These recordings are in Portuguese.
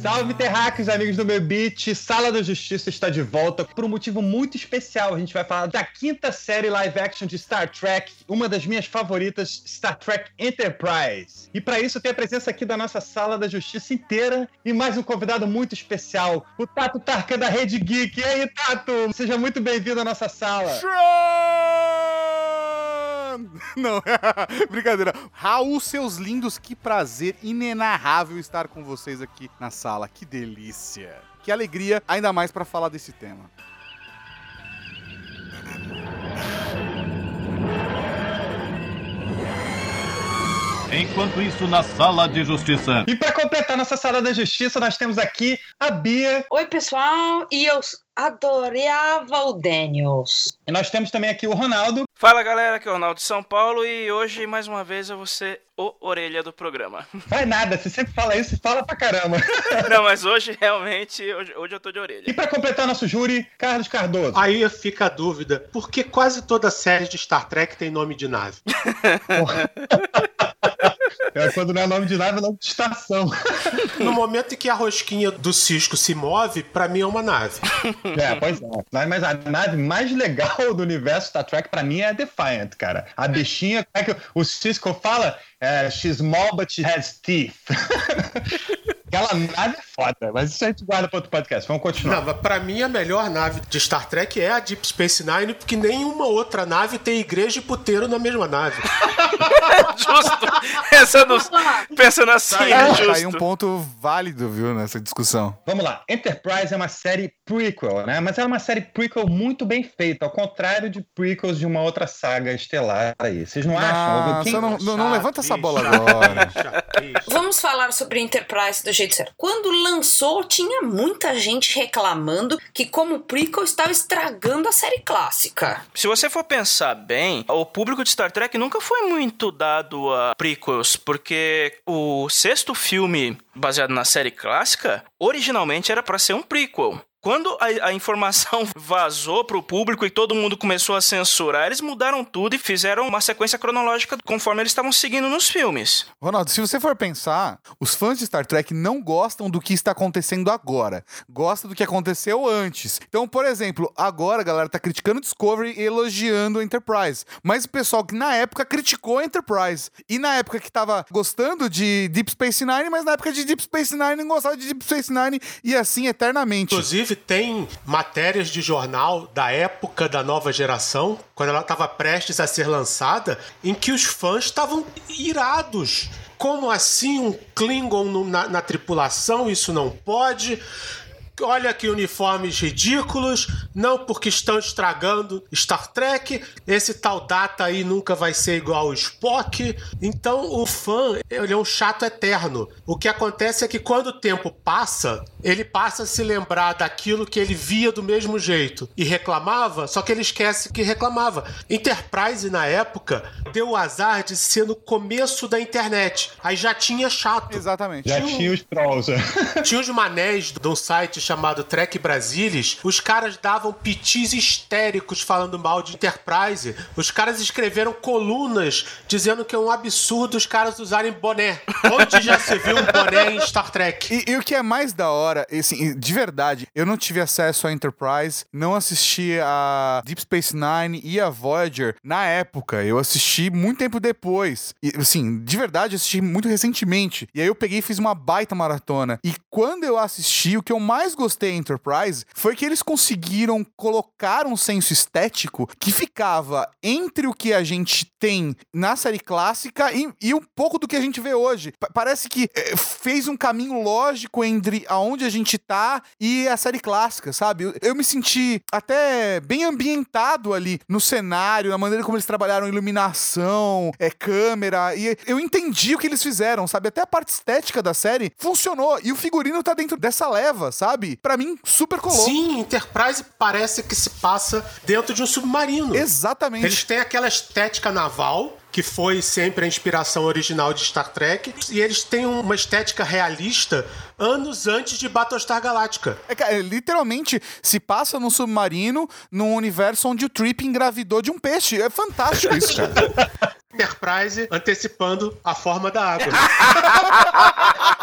Salve terráqueos, amigos do meu beat! Sala da Justiça está de volta por um motivo muito especial. A gente vai falar da quinta série live action de Star Trek, uma das minhas favoritas, Star Trek Enterprise. E para isso tem a presença aqui da nossa Sala da Justiça inteira e mais um convidado muito especial, o Tato Tarka da Rede Geek. E aí, Tato? Seja muito bem-vindo à nossa sala. Não, brincadeira. Raul, seus lindos, que prazer inenarrável estar com vocês aqui na sala. Que delícia. Que alegria, ainda mais para falar desse tema. Enquanto isso, na sala de justiça. E para completar nossa Sala da Justiça, nós temos aqui a Bia. Oi, pessoal, e eu adorava o Daniels. E nós temos também aqui o Ronaldo. Fala galera, aqui é o Ronaldo de São Paulo e hoje mais uma vez eu vou ser o orelha do programa. Vai nada, você sempre fala isso e fala pra caramba. Não, mas hoje realmente, hoje, hoje eu tô de orelha. E para completar nosso júri, Carlos Cardoso. Aí fica a dúvida, por que quase toda série de Star Trek tem nome de nave? É quando não é nome de nave, é nome de estação. No momento em que a rosquinha do Cisco se move, pra mim é uma nave. É, pois é. Mas a nave mais legal do universo Star Trek, pra mim, é a Defiant, cara. A bichinha, como é que o Cisco fala? É, she's small, but she has teeth. Aquela nave é foda, mas isso a gente guarda para outro podcast. Vamos continuar. Não, mas pra mim a melhor nave de Star Trek é a Deep Space Nine, porque nenhuma outra nave tem igreja e puteiro na mesma nave. justo. Pensando, pensando assim, Tá aí, é tá justo. aí um ponto válido, viu, nessa discussão. Vamos lá. Enterprise é uma série prequel, né? Mas é uma série prequel muito bem feita, ao contrário de prequels de uma outra saga estelar aí. Vocês não acham? Nossa, Quem- não, não, não levanta essa bola agora. Vamos falar sobre Enterprise do jeito Quando lançou, tinha muita gente reclamando que, como prequel, estava estragando a série clássica. Se você for pensar bem, o público de Star Trek nunca foi muito dado a prequels, porque o sexto filme baseado na série clássica, originalmente era pra ser um prequel. Quando a, a informação vazou pro público e todo mundo começou a censurar, eles mudaram tudo e fizeram uma sequência cronológica conforme eles estavam seguindo nos filmes. Ronaldo, se você for pensar, os fãs de Star Trek não gostam do que está acontecendo agora. Gostam do que aconteceu antes. Então, por exemplo, agora a galera tá criticando o Discovery e elogiando o Enterprise. Mas o pessoal que na época criticou a Enterprise. E na época que tava gostando de Deep Space Nine, mas na época de Deep Space Nine não gostava de Deep Space Nine e assim eternamente. Inclusive, tem matérias de jornal da época da nova geração, quando ela estava prestes a ser lançada, em que os fãs estavam irados. Como assim um Klingon na, na tripulação? Isso não pode. Olha que uniformes ridículos, não porque estão estragando Star Trek, esse tal data aí nunca vai ser igual ao Spock. Então o fã, ele é um chato eterno. O que acontece é que quando o tempo passa, ele passa a se lembrar daquilo que ele via do mesmo jeito e reclamava, só que ele esquece que reclamava. Enterprise na época deu o azar de ser no começo da internet. Aí já tinha chato. Exatamente. Já tinha os trolls. Tinha uns manés de um site chamado Trek Brasilis. Os caras davam pitis histéricos falando mal de Enterprise. Os caras escreveram colunas dizendo que é um absurdo os caras usarem boné. Onde já se viu um boné em Star Trek? E, e o que é mais da hora, assim, de verdade, eu não tive acesso à Enterprise, não assisti a Deep Space Nine e a Voyager na época. Eu assisti muito tempo depois. E, assim, de verdade, assisti muito recentemente. E aí eu peguei e fiz uma baita maratona. E quando eu assisti, o que eu mais gostei em Enterprise foi que eles conseguiram colocar um senso estético que ficava entre o que a gente tem na série clássica e, e um pouco do que a gente vê hoje. Pa- parece que eh, fez um caminho lógico entre aonde a gente tá e a série clássica, sabe? Eu, eu me senti até bem ambientado ali no cenário, na maneira como eles trabalharam iluminação, é, câmera, e eu entendi o que eles fizeram, sabe? Até a parte estética da série funcionou e o figurino tá dentro dessa leva, sabe? Pra mim, super colou. Sim, Enterprise parece que se passa dentro de um submarino. Exatamente. Eles têm aquela estética naval, que foi sempre a inspiração original de Star Trek, e eles têm uma estética realista anos antes de Battlestar Galactica. É, cara, literalmente se passa num submarino num universo onde o Trip engravidou de um peixe. É fantástico isso, cara. Enterprise antecipando a forma da água.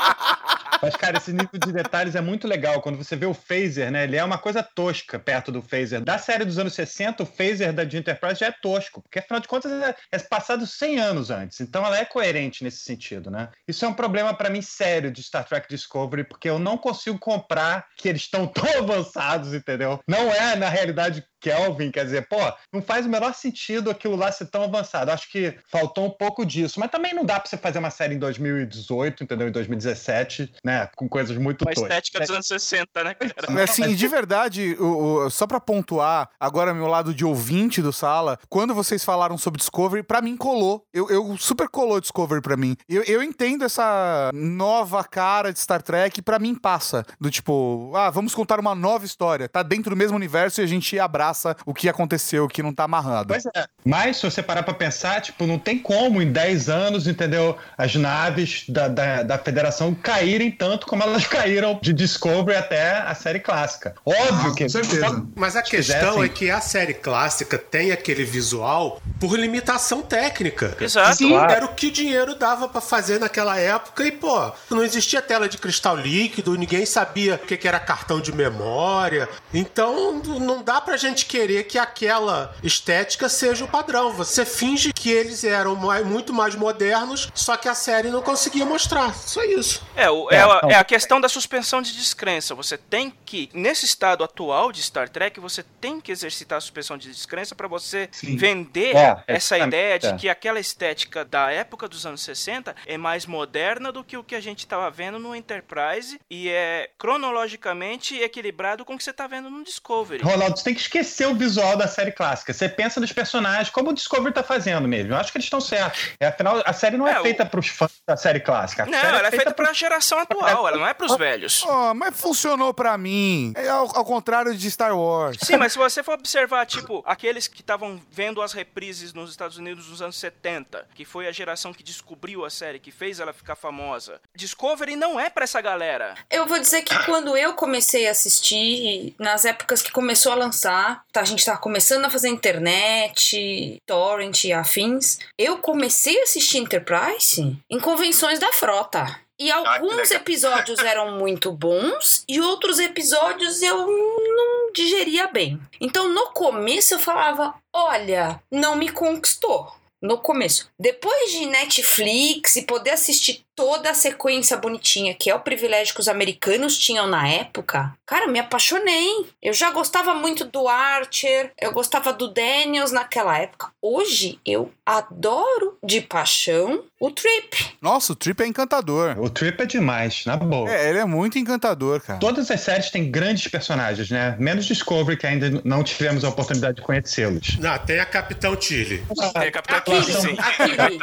Mas, cara, esse nível de detalhes é muito legal. Quando você vê o phaser, né? Ele é uma coisa tosca perto do phaser. Da série dos anos 60, o phaser da Enterprise já é tosco, porque afinal de contas é, é passado 100 anos antes. Então ela é coerente nesse sentido, né? Isso é um problema para mim sério de Star Trek Discovery, porque eu não consigo comprar que eles estão tão avançados, entendeu? Não é, na realidade, Kelvin, quer dizer, pô, não faz o menor sentido aquilo lá ser tão avançado. Acho que faltou um pouco disso. Mas também não dá pra você fazer uma série em 2018, entendeu? Em 2017, né? Com coisas muito Uma toscas. estética dos anos 60, né, cara? Mas assim, de verdade, o- o- só pra pontuar, agora meu lado de ouvinte do Sala, quando vocês falaram sobre Discovery, pra mim colou. Eu, eu super colou Discovery pra mim. Eu, eu entendo essa nova cara de Star Trek, pra mim passa. Do tipo, ah, vamos contar uma nova história. Tá dentro do mesmo universo e a gente abraça o que aconteceu, o que não tá amarrado. Pois é. Mas se você parar pra pensar, tipo, não tem como em 10 anos, entendeu? As naves da, da, da federação caírem tanto como elas caíram de Discovery até a série clássica. Óbvio Ah, que. com certeza. Mas a questão é que a série clássica tem aquele visual por limitação técnica. Exato. Sim, Claro. era o que o dinheiro dava pra fazer naquela época e, pô, não existia tela de cristal líquido, ninguém sabia o que que era cartão de memória. Então, não dá pra gente querer que aquela estética seja o padrão. Você finge que eles eram mai- muito mais modernos, só que a série não conseguia mostrar. Só isso. É, o- É, é, a, é a questão da suspensão de descrença. Você tem que, nesse estado atual de Star Trek, você tem que exercitar a suspensão de descrença para você vender É, essa ideia de é. que aquela estética da época dos anos 60 é mais moderna do que o que a gente estava vendo no Enterprise e é cronologicamente equilibrado com o que você está vendo no Discovery. Ronaldo, você tem que esquecer o visual da série clássica. Você pensa nos personagens, como o Discovery tá fazendo mesmo. Eu acho que eles estão certos. É, afinal, a série não é, É, o- feita pros fãs da série clássica. A Não, série ela é feita pros- para a geração atual, ela não é para os velhos. Oh, mas funcionou pra mim. É ao, ao contrário de Star Wars. Sim, mas se você for observar, tipo, aqueles que estavam vendo as reprises nos Estados Unidos nos anos 70, que foi a geração que descobriu a série, que fez ela ficar famosa. Discovery não é pra essa galera. Eu vou dizer que quando eu comecei a assistir, nas épocas que começou a lançar, tá, a gente tava começando a fazer internet, torrent e afins, eu comecei a assistir Enterprise em convenções da frota. E alguns episódios eram muito bons e outros episódios eu não digeria bem. Então no começo eu falava: olha, não me conquistou. No começo. Depois de Netflix e poder assistir toda a sequência bonitinha, que é o privilégio que os americanos tinham na época, cara, me apaixonei. Eu já gostava muito do Archer, eu gostava do Daniels naquela época. Hoje eu adoro de paixão o Trip. Nossa, o Trip é encantador. O Trip é demais, na boa. É, ele é muito encantador, cara. Todas as séries têm grandes personagens, né? Menos Discovery, que ainda não tivemos a oportunidade de conhecê-los. Não, tem a Capitão Tilly. É, Capitão Aquele, Kirk, sim. aquele, aquele.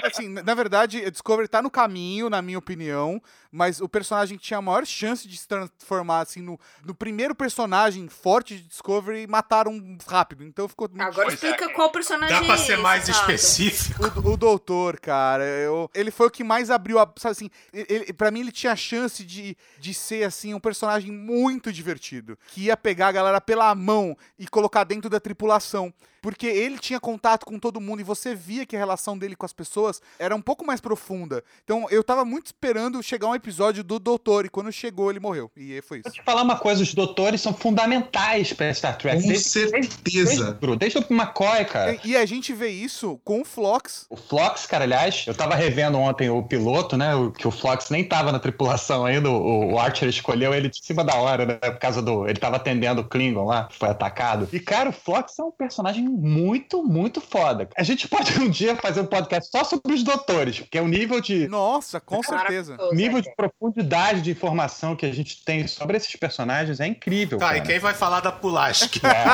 Assim, na na verdade, Discovery tá no caminho, na minha opinião, mas o personagem que tinha a maior chance de se transformar, assim, no, no primeiro personagem forte de Discovery, mataram rápido. Então ficou muito Agora explica qual personagem Dá pra é ser esse, mais Tato. específico? O, o doutor, cara, eu- ele foi o que mais abriu a. Sabe assim, ele, pra mim ele tinha a chance de, de ser, assim, um personagem muito divertido. Que ia pegar a galera pela mão e colocar dentro da tripulação. Porque ele tinha contato com todo mundo e você via que a relação dele com as pessoas era um pouco mais profunda. Então eu tava muito esperando chegar um episódio do doutor e quando chegou ele morreu. E aí foi isso. Vou te falar uma coisa, os doutores são fundamentais pra Star Trek. Com Desde, certeza. desde, desde o McCoy, cara. E, e a gente vê isso com o Flox. O Flox, cara, aliás, eu tava revendo ontem o piloto, né? Que o Flox nem tava na tripulação ainda. O, o Archer escolheu ele de cima da hora, né? Por causa do. Ele tava atendendo o Klingon lá, que foi atacado. E, cara, o Flox é um personagem muito, muito foda. A gente pode um dia fazer um podcast só sobre os doutores, porque é o nível de. Nossa, com certeza. Nível de profundidade de informação que a gente tem sobre esses personagens é incrível. Tá, e cara. quem vai falar da Pulaski? É,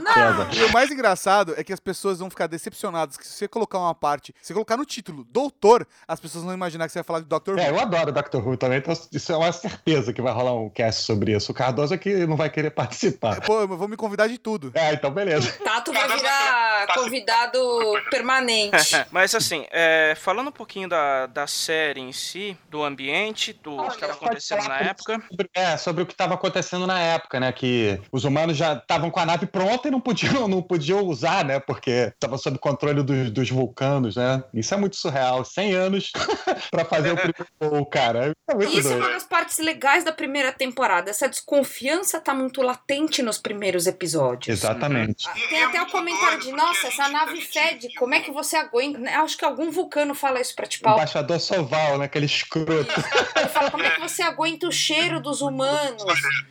Não, não. E o mais engraçado é que as pessoas vão ficar decepcionadas que se você colocar uma parte, se você colocar no título Doutor, as pessoas vão imaginar que você vai falar de Dr. É, Who. eu adoro Doctor Who também, então isso é uma certeza que vai rolar um cast sobre isso. O Cardoso é que não vai querer participar. Pô, eu vou me convidar de tudo. É, então beleza. Tato vai virar convidado permanente. Mas assim, é, falando um pouquinho da, da série em si, do ambiente, do que estava acontecendo na época. Sobre- É, sobre o que estava acontecendo na época, né? Que os humanos já estavam com a nave pronta e não podiam, não podiam usar, né? Porque estava sob controle dos, dos vulcanos, né? Isso é muito surreal. 100 anos pra fazer o primeiro voo, cara. É muito Isso é doido. uma das partes legais da primeira temporada. Essa desconfiança tá muito latente nos primeiros episódios. Exatamente. Ah, Tem até o comentário de, nossa, essa nave fede, como é que você aguenta? Acho que algum vulcano fala isso pra te O embaixador Soval, né? Aquele escroto. Ele fala, como é que você aguenta o cheiro dos humanos?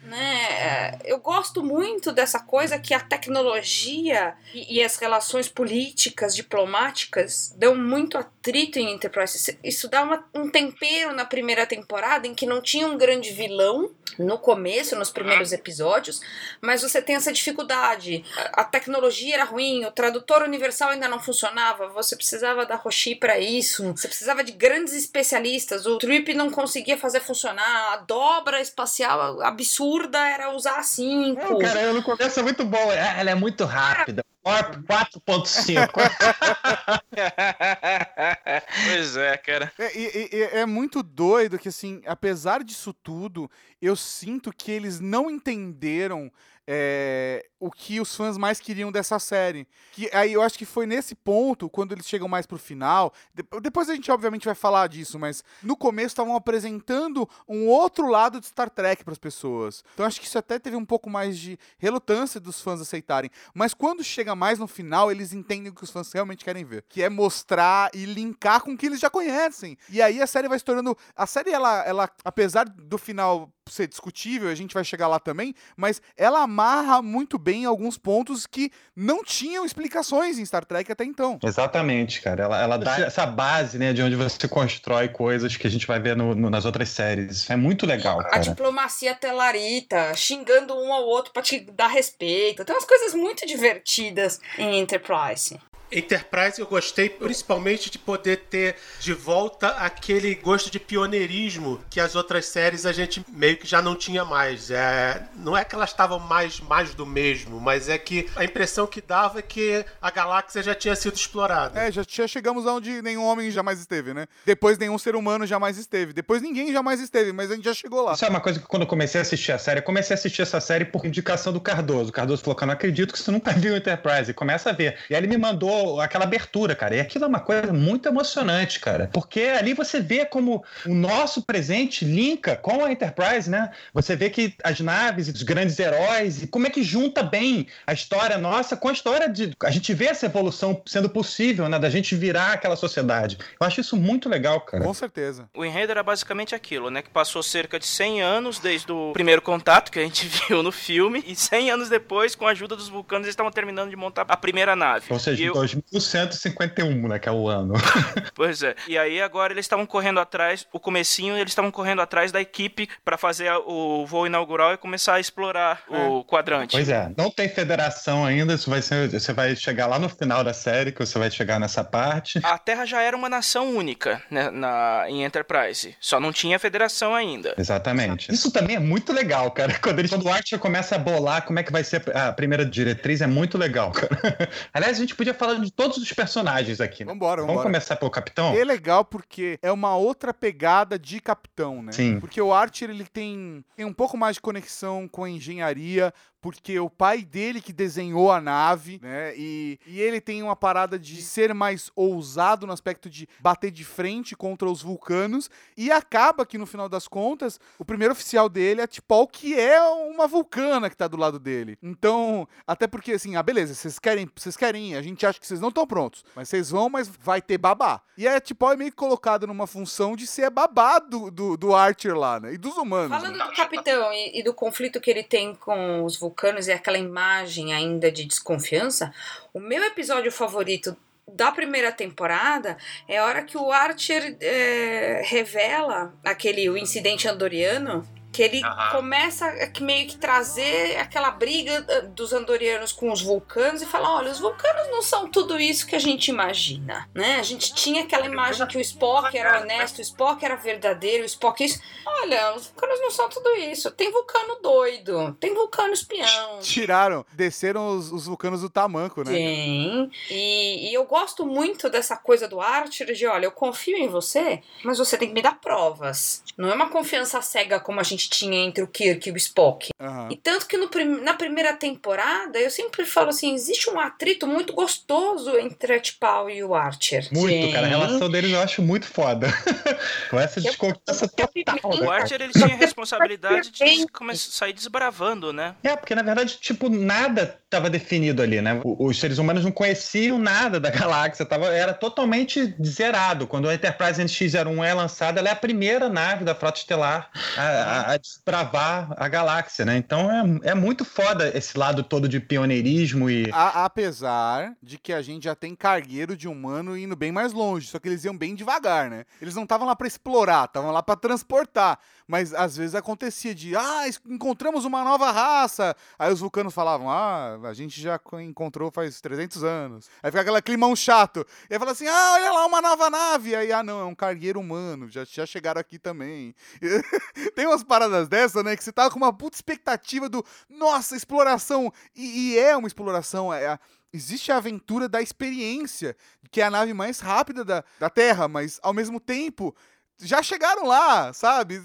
Né? É, Eu gosto muito dessa coisa que a tecnologia e, e as relações políticas, diplomáticas, dão muito atrito em Enterprise. Isso- dá uma- um tempero na primeira temporada em que não tinha um grande vilão no começo, nos primeiros episódios, mas você tem essa dificuldade. A, a tecnologia era ruim, o tradutor universal ainda não funcionava, você precisava da Roshi para isso, você precisava de grandes especialistas, o Trip não conseguia fazer funcionar, a dobra espacial absurda era usar 5. Não, cara, no começo é muito bom. É, Ela é muito rápida. Warp 4.5. pois é, cara. É, e é muito doido que, assim, apesar disso tudo, eu sinto que eles não entenderam é, o que os fãs mais queriam dessa série. Que aí eu acho que foi nesse ponto, quando eles chegam mais pro final. de- depois a gente, obviamente, vai falar disso, mas no começo estavam apresentando um outro lado de Star Trek para as pessoas. Então acho que isso até teve um pouco mais de relutância dos fãs aceitarem. Mas quando chega mais no final, eles entendem o que os fãs realmente querem ver. Que é mostrar e linkar com o que eles já conhecem. E aí a série vai se tornando. A série, ela, ela apesar do final ser discutível, a gente vai chegar lá também, mas ela amarra muito bem alguns pontos que não tinham explicações em Star Trek até então. Exatamente, cara. Ela, ela dá essa base, né, de onde você constrói coisas que a gente vai ver no- no- nas outras séries. Isso é muito legal, A cara. diplomacia telarita, xingando um ao outro pra te dar respeito. Tem umas coisas muito divertidas em Enterprise. Enterprise eu gostei principalmente de poder ter de volta aquele gosto de pioneirismo que as outras séries a gente meio que já não tinha mais. É, não é que elas estavam mais, mais do mesmo, mas é que a impressão que dava é que a galáxia já tinha sido explorada. É, já, já chegamos aonde nenhum homem jamais esteve, né? Depois nenhum ser humano jamais esteve. Depois ninguém jamais esteve, mas a gente já chegou lá. Isso é uma coisa que quando eu comecei a assistir a série, eu comecei a assistir essa série por indicação do Cardoso. O Cardoso falou que eu não acredito que você nunca viu o Enterprise. E começa a ver. E aí ele me mandou aquela abertura, cara. E aquilo é uma coisa muito emocionante, cara. Porque ali você vê como o nosso presente linka com a Enterprise, né? Você vê que as naves e os grandes heróis, e como é que junta bem a história nossa com a história de. A gente vê essa evolução sendo possível, né? Da gente virar aquela sociedade. Eu acho isso muito legal, cara. Com certeza. O enredo era basicamente aquilo, né? Que passou cerca de 100 anos desde o primeiro contato que a gente viu no filme. E 100 anos depois, com a ajuda dos vulcanos, eles estavam terminando de montar a primeira nave. Ou seja, eu- 2151, né? Que é o ano. Pois é. E aí agora eles estavam correndo atrás, o comecinho eles estavam correndo atrás da equipe pra fazer o voo inaugural e começar a explorar o quadrante. Pois é, não tem federação ainda, isso vai ser, você vai chegar lá no final da série, que você vai chegar nessa parte. A Terra já era uma nação única né, na, em Enterprise. Só não tinha federação ainda. Exatamente. Isso também é muito legal, cara. Quando, eles, quando o Archer começa a bolar como é que vai ser a primeira diretriz, é muito legal, cara. Aliás, a gente podia falar de todos os personagens aqui, né? Vambora, Vamos vambora. começar pelo capitão? É legal porque é uma outra pegada de capitão, né? Sim. Porque o Archer ele tem, tem um pouco mais de conexão com a engenharia, porque o pai dele que desenhou a nave, né? E, e ele tem uma parada de ser mais ousado no aspecto de bater de frente contra os vulcanos. E acaba que no final das contas, o primeiro oficial dele é T'Pol, que é uma vulcana que tá do lado dele. Então, até porque assim, ah, beleza, vocês querem, vocês querem, ir, a gente acha que vocês não estão prontos, mas vocês vão, mas vai ter babá. E a T'Pol é meio que colocado numa função de ser babá do, do, do Archer lá, né? E dos humanos. Falando né? do capitão e, e do conflito que ele tem com os vulcanos e aquela imagem ainda de desconfiança, o meu episódio favorito da primeira temporada é a hora que o Archer é, revela aquele o incidente andoriano Que ele Aham. começa a que meio que trazer aquela briga eh, dos andorianos com os vulcanos e falar: olha, os vulcanos não são tudo isso que a gente imagina, né? A gente tinha aquela imagem que o Spock era honesto, o Spock era verdadeiro, o Spock isso. Olha, os vulcanos não são tudo isso. Tem vulcano doido, tem vulcano espião. Tiraram, desceram os, os vulcanos do tamanco, né? Tem. E, e eu gosto muito dessa coisa do Archer de, olha, eu confio em você, mas você tem que me dar provas. Não é uma confiança cega como a gente tinha entre o Kirk e o Spock. Aham. E tanto que no prim- na primeira temporada, eu sempre falo assim, existe um atrito muito gostoso entre a T'Pau e o Archer. Muito, cara. A Sim. relação deles eu acho muito foda. Com essa desconfiança total. O? Archer ele tinha a responsabilidade de sair desbravando, né? É, porque na verdade, tipo, nada estava definido ali, né? Os seres humanos não conheciam nada da galáxia, tava, era totalmente zerado. Quando a Enterprise NX-01 é lançada, ela é a primeira nave da Frota Estelar a, a- a desbravar a galáxia, né? Então é, é muito foda esse lado todo de pioneirismo e. A- apesar de que a gente já tem cargueiro de humano indo bem mais longe, só que eles iam bem devagar, né? Eles não estavam lá pra explorar, estavam lá pra transportar. Mas às vezes acontecia de, ah, encontramos uma nova raça. Aí os vulcanos falavam, ah, a gente já co- encontrou faz 300 anos. Aí fica aquele climão chato. E aí fala assim, ah, olha lá, uma nova nave. Aí, ah, não, é um cargueiro humano, já, já chegaram aqui também. Tem umas paradas dessa, né, que você tava com uma puta expectativa do, nossa, exploração. E, e é uma exploração, é a- Existe a aventura da experiência, que é a nave mais rápida da, da Terra, mas ao mesmo tempo já chegaram lá, sabe?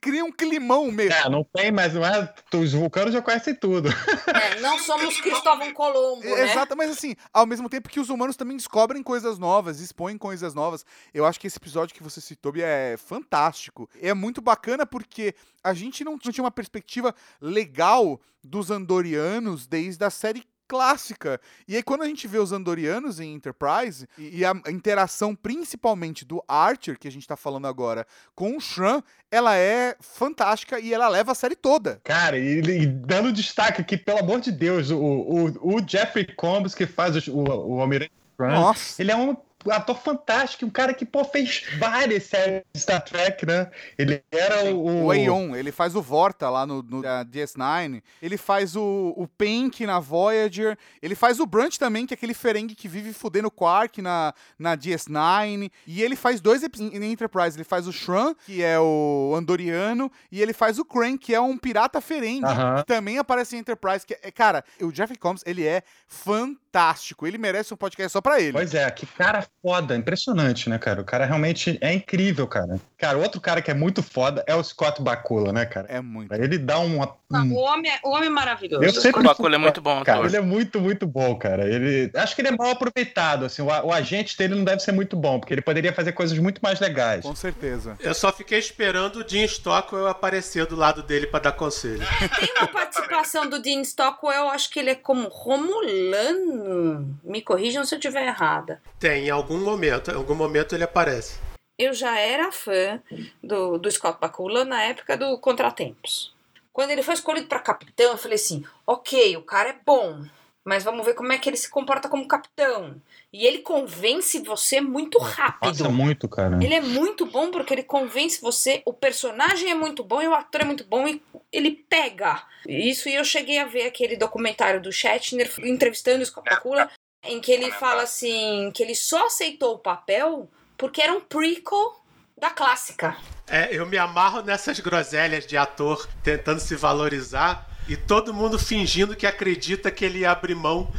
Cria um climão mesmo. É, não tem, mas não é. Os vulcanos já conhecem tudo. É, não somos Cristóvão Colombo, né? Exato, mas assim, ao mesmo tempo que os humanos também descobrem coisas novas, expõem coisas novas. Eu acho que esse episódio que você citou Bia, é fantástico. É muito bacana porque a gente não tinha uma perspectiva legal dos andorianos desde a série clássica. E aí quando a gente vê os andorianos em Enterprise e, e a interação principalmente do Archer, que a gente tá falando agora, com o Shran, ela é fantástica e ela leva a série toda. Cara, e, e dando destaque aqui, pelo amor de Deus, o, o, o Jeffrey Combs, que faz o, o, o Almirante Nossa. ele é um ator fantástico, um cara que, pô, fez várias séries de Star Trek, né? Ele era o... O Aeon, ele faz o Vorta lá no, no ah, DS9, ele faz o, o Pink na Voyager, ele faz o Brunch também, que é aquele ferengue que vive fudendo o Quark na, na DS9, e ele faz dois episódios em Enterprise, ele faz o Shran, que é o Andoriano, e ele faz o Crank, que é um pirata ferengue, Aham. que também aparece em Enterprise, que é, cara, o Jeffrey Combs, ele é fantástico, ele merece um podcast só pra ele. Pois é, que cara foda, impressionante, né, cara? O cara realmente é incrível, cara. Cara, outro cara que é muito foda é o Scott Bakula, né, cara? É muito. Ele dá uma... Um- o, homem, é- o homem é maravilhoso. Eu sempre O Bakula é muito bom, Cara, ator. ele é muito, muito bom, cara. Ele, acho que ele é mal aproveitado, assim. O, o agente dele não deve ser muito bom, porque ele poderia fazer coisas muito mais legais. Com certeza. Eu só fiquei esperando o Jim Stockwell aparecer do lado dele pra dar conselho. Tem uma participação do Dean Stockwell, acho que ele é como Romulano. Me corrijam se eu estiver errada. Tem, em algum momento, em algum momento ele aparece. Eu já era fã do, do Scott Bakula na época do Contratempos. Quando ele foi escolhido para capitão, eu falei assim: ok, o cara é bom, mas vamos ver como é que ele se comporta como capitão. E ele convence você muito rápido. Nossa, muito, cara. Ele é muito bom porque ele convence você, o personagem é muito bom e o ator é muito bom e ele pega. Isso e eu cheguei a ver aquele documentário do Shatner entrevistando o Scott Bakula, em que ele fala assim, que ele só aceitou o papel porque era um prequel da clássica. É, eu me amarro nessas groselhas de ator tentando se valorizar e todo mundo fingindo que acredita que ele abrir mão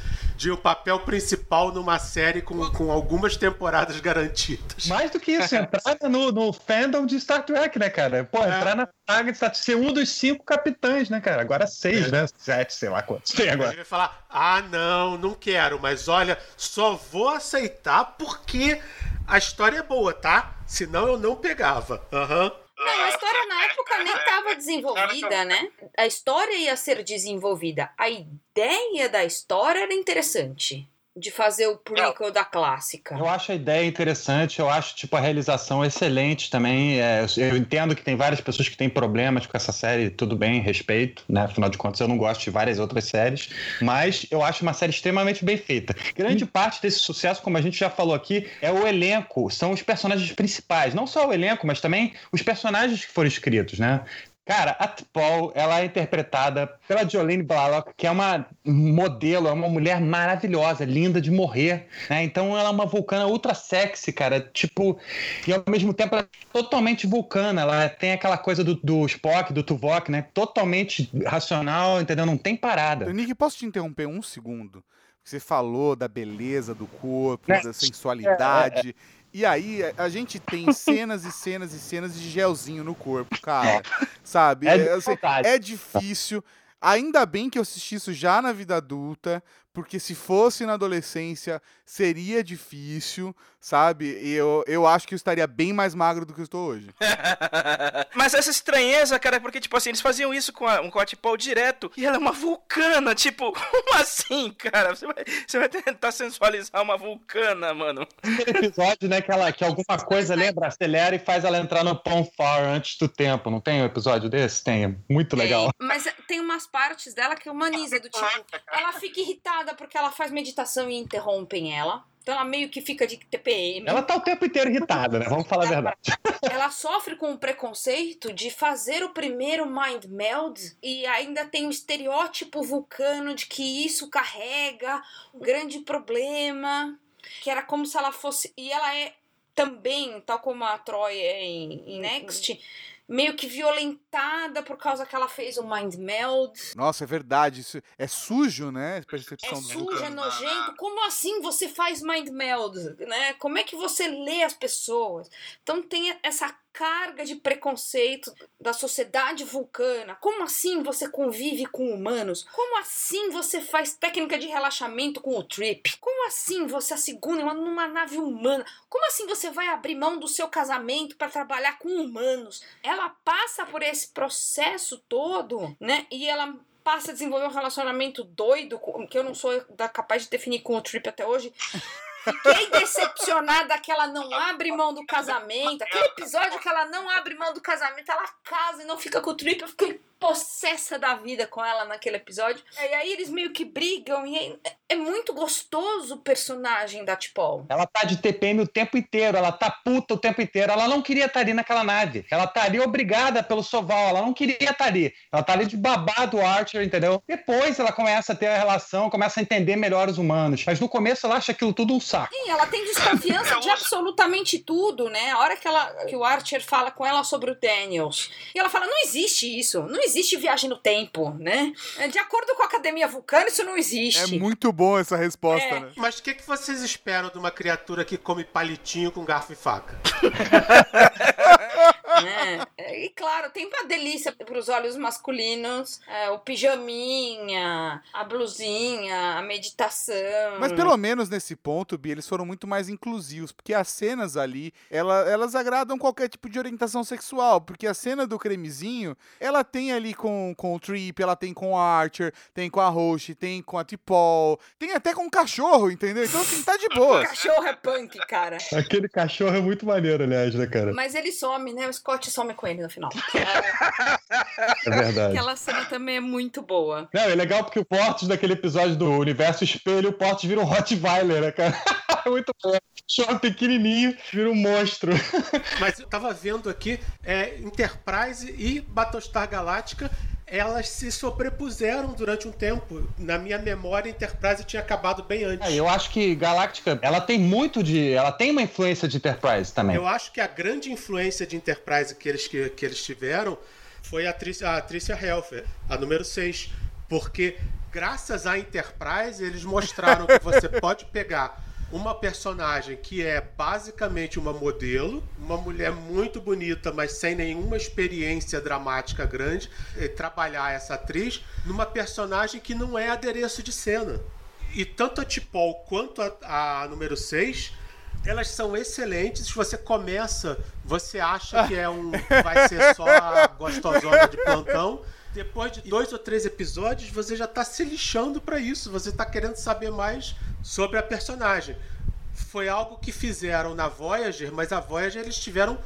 de um papel principal numa série com, com algumas temporadas garantidas. Mais do que isso, entrar no, no fandom de Star Trek, né, cara? Pô, entrar na saga de Star Trek, ser um dos cinco capitães, né, cara? Agora seis, né? Sete, sei lá quantos tem Ele agora. vai falar: ah, não, não quero, mas olha, só vou aceitar porque a história é boa, tá? Senão eu não pegava. Aham. Não, a história na época nem estava desenvolvida, né? A história ia ser desenvolvida. A ideia da história era interessante. De fazer o prequel da clássica. Eu acho a ideia interessante, eu acho tipo a realização excelente também. É, eu entendo que tem várias pessoas que têm problemas com essa série, tudo bem, respeito, né? Afinal de contas, eu não gosto de várias outras séries, mas eu acho uma série extremamente bem feita. Grande parte desse sucesso, como a gente já falou aqui, é o elenco, são os personagens principais, não só o elenco, mas também os personagens que foram escritos, né? Cara, a T'Pol, ela é interpretada pela Jolene Blalock, que é uma modelo, é uma mulher maravilhosa, linda de morrer, né? Então ela é uma vulcana ultra sexy, cara, tipo, e ao mesmo tempo ela é totalmente vulcana, ela tem aquela coisa do, do Spock, do Tuvok, né? Totalmente racional, entendeu? Não tem parada. Nick, posso te interromper um segundo? Você falou da beleza do corpo, Né? da sensualidade. E aí, a gente tem cenas e cenas e cenas de gelzinho no corpo, cara. Sabe? É de assim, é difícil. Ainda bem que eu assisti isso já na vida adulta, porque se fosse na adolescência, seria difícil, sabe? E eu, eu acho que eu estaria bem mais magro do que eu estou hoje. Mas essa estranheza, cara, é porque, tipo assim, eles faziam isso com a, a T'Pol direto. E ela é uma vulcana, tipo, como assim, cara? Você vai, você vai tentar sensualizar uma vulcana, mano. Aquele episódio, né, que, ela, que alguma coisa lembra, acelera e faz ela entrar no pão far antes do tempo. Não tem um episódio desse? Tem, é muito legal. Tem, mas tem umas partes dela que humaniza, do tipo, ela fica irritada porque ela faz meditação e interrompem ela. Então ela meio que fica de TPM. Ela tá o tempo inteiro irritada, né? Vamos falar a verdade. Ela sofre com o preconceito de fazer o primeiro mind meld e ainda tem o estereótipo vulcano de que isso carrega um grande problema, que era como se ela fosse. E ela é também, tal como a Troy é em, em Next, meio que violentada por causa que ela fez o mind meld. Nossa, é verdade. Isso é sujo, né? É percepção do sujo, é vulcano. nojento. Como assim você faz mind meld, né? Como é que você lê as pessoas? Então tem essa carga de preconceito da sociedade vulcana. Como assim você convive com humanos? Como assim você faz técnica de relaxamento com o trip? Como assim você assegura uma- numa nave humana? Como assim você vai abrir mão do seu casamento para trabalhar com humanos? Ela passa por esse processo todo, né? E ela passa a desenvolver um relacionamento doido, com- que eu não sou capaz de definir com o Trip até hoje. Fiquei decepcionada que ela não abre mão do casamento. Aquele episódio que ela não abre mão do casamento, ela casa e não fica com o Trip. Eu fiquei possessa da vida com ela naquele episódio. E aí eles meio que brigam e é, é muito gostoso o personagem da T'Pol. Ela tá de TPM o tempo inteiro, ela tá puta o tempo inteiro. Ela não queria estar ali naquela nave. Ela tá ali obrigada pelo Soval, ela não queria estar ali. Ela tá ali de babá do Archer, entendeu? Depois ela começa a ter a relação, começa a entender melhor os humanos. Mas no começo ela acha aquilo tudo um saco. Sim, ela tem desconfiança de absolutamente tudo, né? A hora que, ela, que o Archer fala com ela sobre o Daniels. E ela fala: não existe isso, não existe viagem no tempo, né? De acordo com a Academia Vulcana, isso não É existe. muito bom essa resposta, É. né? Mas o que, que vocês esperam de uma criatura que come palitinho com garfo e faca? né? É, E claro, tem uma delícia para os olhos masculinos: é, o pijaminha, a blusinha, a meditação. Mas pelo menos nesse ponto, Bi, eles foram muito mais inclusivos, porque as cenas ali, ela- elas agradam qualquer tipo de orientação sexual, porque a cena do cremezinho, ela tem ali com, com o Trip, ela tem com o Archer, tem com a Roche, tem com a T'Pol, tem até com o cachorro, entendeu? Então assim, tá de O boa. cachorro é punk, cara. Aquele cachorro é muito maneiro, aliás, né, cara? Mas ele some, né? O Scott some com ele no final. É verdade. Aquela cena também é muito boa. Não, é legal porque o Portos daquele episódio do Universo Espelho, o Portos vira um Rottweiler, né, cara? muito bom. Chama pequenininho, vira um monstro. Mas eu tava vendo aqui, é, Enterprise e Battlestar Galactica, elas se sobrepuseram durante um tempo. Na minha memória, Enterprise tinha acabado bem antes. É, eu acho que Galactica, ela tem muito de. Ela tem uma influência de Enterprise também. Eu acho que a grande influência de Enterprise que eles, que, que eles tiveram foi a, Tricia, a Tricia Helfer, a número 6. Porque, graças à Enterprise, eles mostraram que você pode pegar uma personagem que é basicamente uma modelo, uma mulher muito bonita, mas sem nenhuma experiência dramática grande, e trabalhar essa atriz numa personagem que não é adereço de cena. E tanto a Tipol quanto a, a número 6 elas são excelentes. Se você começa, você acha que é um. Vai ser só a gostosona de plantão. Depois de dois ou três episódios, você já tá se lixando pra isso. Você tá querendo saber mais sobre a personagem. Foi algo que fizeram na Voyager, mas a Voyager eles tiveram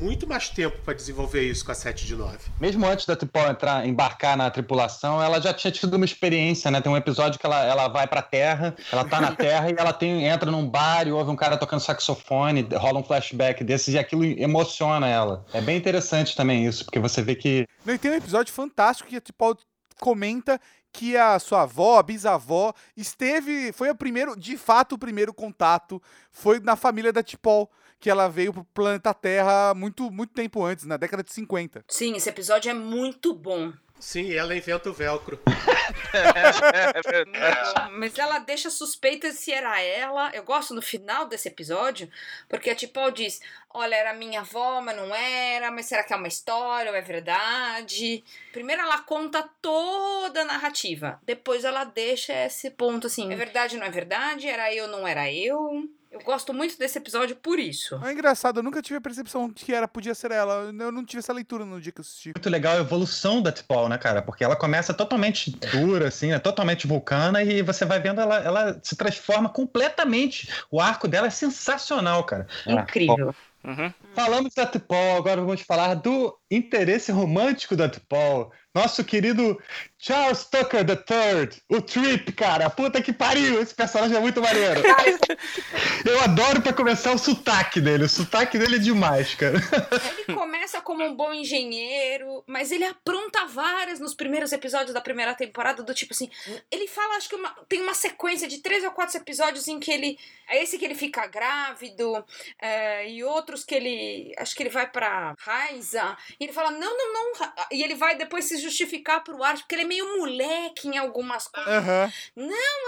muito mais tempo pra desenvolver isso com a 7 de 9. Mesmo antes da T'Pol entrar, embarcar na tripulação, ela já tinha tido uma experiência, né? Tem um episódio que ela, ela vai pra Terra, ela tá na Terra e ela tem, entra num bar e ouve um cara tocando saxofone, rola um flashback desses e aquilo emociona ela. É bem interessante também isso, porque você vê que Não, e tem um episódio fantástico que a Tipol comenta que a sua avó, a bisavó, esteve. Foi o primeiro, de fato, o primeiro contato foi na família da Tipol, que ela veio pro planeta Terra muito, muito tempo antes, na década de 50. Sim, esse episódio é muito bom. Sim, ela inventa o velcro. É verdade. Mas ela deixa suspeita se era ela. Eu gosto no final desse episódio, porque a Tipol diz: Olha, era minha avó, mas não era. Mas será que é uma história ou é verdade? Primeiro ela conta toda a narrativa. Depois ela deixa esse ponto assim: é verdade ou não é verdade? Era eu, não era eu? Eu gosto muito desse episódio por isso. É engraçado, eu nunca tive a percepção de que era, podia ser ela. Eu não tive essa leitura no dia que eu assisti. muito legal a evolução da T'Pol, né, cara? Porque ela começa totalmente dura, assim, né? totalmente vulcana, e você vai vendo ela, ela se transforma completamente. O arco dela é sensacional, cara. Incrível. Uhum. Falamos da T'Pol, agora vamos falar do interesse romântico da T'Pol. Nosso querido Charles Tucker III, o Trip, cara. Puta que pariu, esse personagem é muito maneiro. Eu adoro pra começar o sotaque dele. O sotaque dele é demais, cara. Ele começa como um bom engenheiro, mas ele apronta várias nos primeiros episódios da primeira temporada, do tipo assim. Ele fala, acho que uma- tem uma sequência de três ou quatro episódios em que ele. É esse que ele fica grávido, é, e outros que ele. Acho que ele vai pra Raiza. E ele fala: não, não, não. Ra-" E ele vai depois se justificar pro Art, porque ele é meio moleque em algumas coisas. Aham.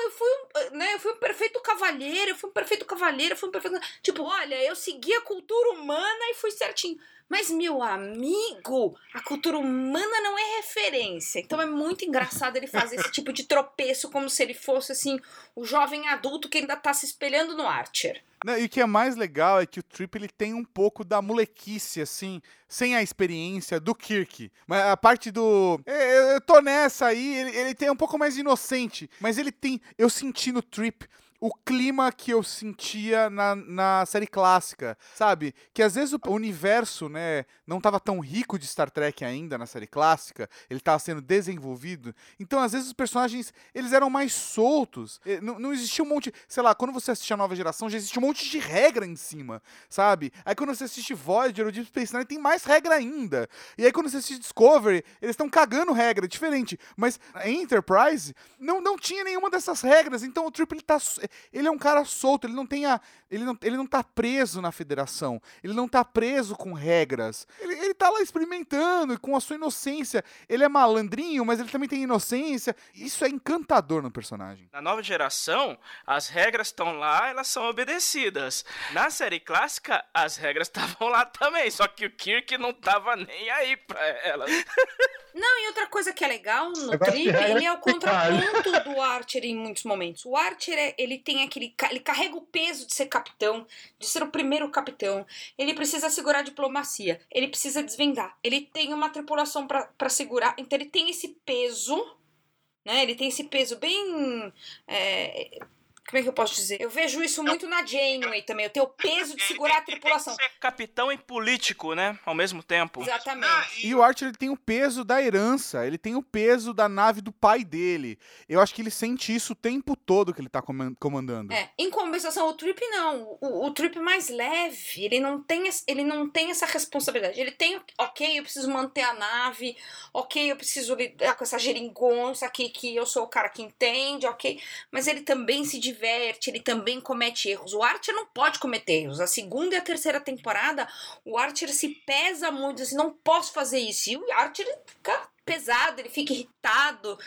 eu fui um, né, eu fui um perfeito cavalheiro, eu fui um perfeito cavalheiro, eu fui um perfeito. Tipo, olha, eu segui a cultura humana e fui certinho. Mas, meu amigo, a cultura humana não é referência. Então é muito engraçado ele fazer esse tipo de tropeço como se ele fosse, assim, o jovem adulto que ainda tá se espelhando no Archer. Não, e o que é mais legal é que o Trip ele tem um pouco da molequice, assim, sem a experiência do Kirk. Mas a parte do. "É, Eu, eu tô nessa aí, ele, ele tem um pouco mais inocente. Mas ele tem. Eu senti no Trip. O clima que eu sentia na, na série clássica, sabe? Que às vezes o universo, né, não tava tão rico de Star Trek ainda na série clássica, ele tava sendo desenvolvido. Então, às vezes, os personagens, eles eram mais soltos. Não, não existia um monte. Sei lá, quando você assiste a nova geração, já existe um monte de regra em cima, sabe? Aí quando você assiste Voyager ou Deep Space Nine, tem mais regra ainda. E aí quando você assiste Discovery, eles estão cagando regra, diferente. Mas Enterprise, não, não tinha nenhuma dessas regras. Então o Trip, ele, tá, ele é um cara solto, ele não tem a. Ele não, ele não tá preso na federação. Ele não tá preso com regras. Ele, ele tá lá experimentando e com a sua inocência. Ele é malandrinho, mas ele também tem inocência. Isso é encantador no personagem. Na nova geração, as regras estão lá, elas são obedecidas. Na série clássica, as regras estavam lá também, só que o Kirk não tava nem aí pra elas. Não, e outra coisa que é legal no Trip, ele é o contraponto do Archer em muitos momentos. O Archer, é- ele tem aquele. Ele carrega o peso de ser capitão, de ser o primeiro capitão. Ele precisa segurar a diplomacia, ele precisa desvendar. Ele tem uma tripulação pra segurar, então ele tem esse peso, né? Ele tem esse peso bem. é, como é que eu posso dizer? Eu vejo isso muito na Janeway também. Eu tenho o peso de segurar a tripulação. Ser capitão e político, né? Ao mesmo tempo. Exatamente. E o Archer ele tem o peso da herança, ele tem o peso da nave do pai dele. Eu acho que ele sente isso o tempo todo que ele tá coman- comandando. É, em compensação, o Trip não. O, o Trip mais leve, ele não, tem, ele não tem essa responsabilidade. Ele tem, ok, eu preciso manter a nave, ok, eu preciso lidar com essa geringonça aqui que eu sou o cara que entende, ok. Mas ele também se diverte, ele também comete erros. O Archer não pode cometer erros. A segunda e a terceira temporada, o Archer se pesa muito, assim, não posso fazer isso. E o Archer fica pesado, ele fica irritado.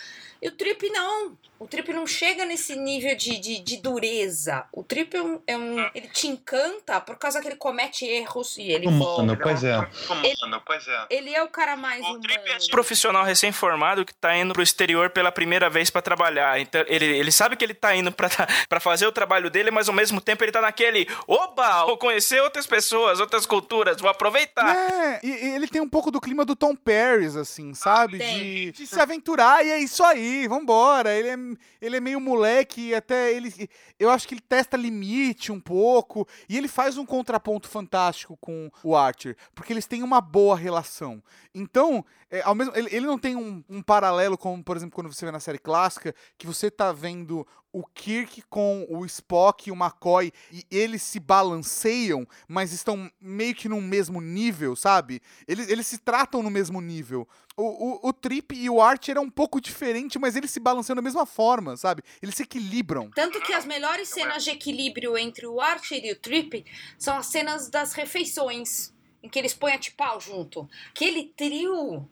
E o Trip não. O Trip não chega nesse nível de, de, de dureza. O Trip é um, é um- Ele te encanta por causa que ele comete erros e ele Humano, volta. pois é. Humano, pois é. Ele é o cara mais O humano. Trip é Profissional recém-formado que tá indo pro exterior pela primeira vez pra trabalhar. Então, ele, ele sabe que ele tá indo pra, pra fazer o trabalho dele, mas ao mesmo tempo ele tá naquele. Oba! Vou conhecer outras pessoas, outras culturas, vou aproveitar. É, e, e ele tem um pouco do clima do Tom Paris, assim, sabe? De, de se aventurar e é isso aí, vambora. Ele é, ele é meio moleque até ele. Eu acho que ele testa limite um pouco. E ele faz um contraponto fantástico com o Archer. Porque eles têm uma boa relação. Então, é, ao mesmo, ele, ele não tem um, um paralelo, como, por exemplo, quando você vê na série clássica, que você tá vendo o Kirk com o Spock e o McCoy e eles se balanceiam, mas estão meio que no mesmo nível, sabe? Eles, eles se tratam no mesmo nível. O, o, o Trip e o Archer é um pouco diferente, mas eles se balanceiam da mesma forma, sabe? Eles se equilibram. Tanto que as melhores cenas de equilíbrio entre o Archer e o Trip são as cenas das refeições, em que eles põem a Tipal junto. Aquele trio,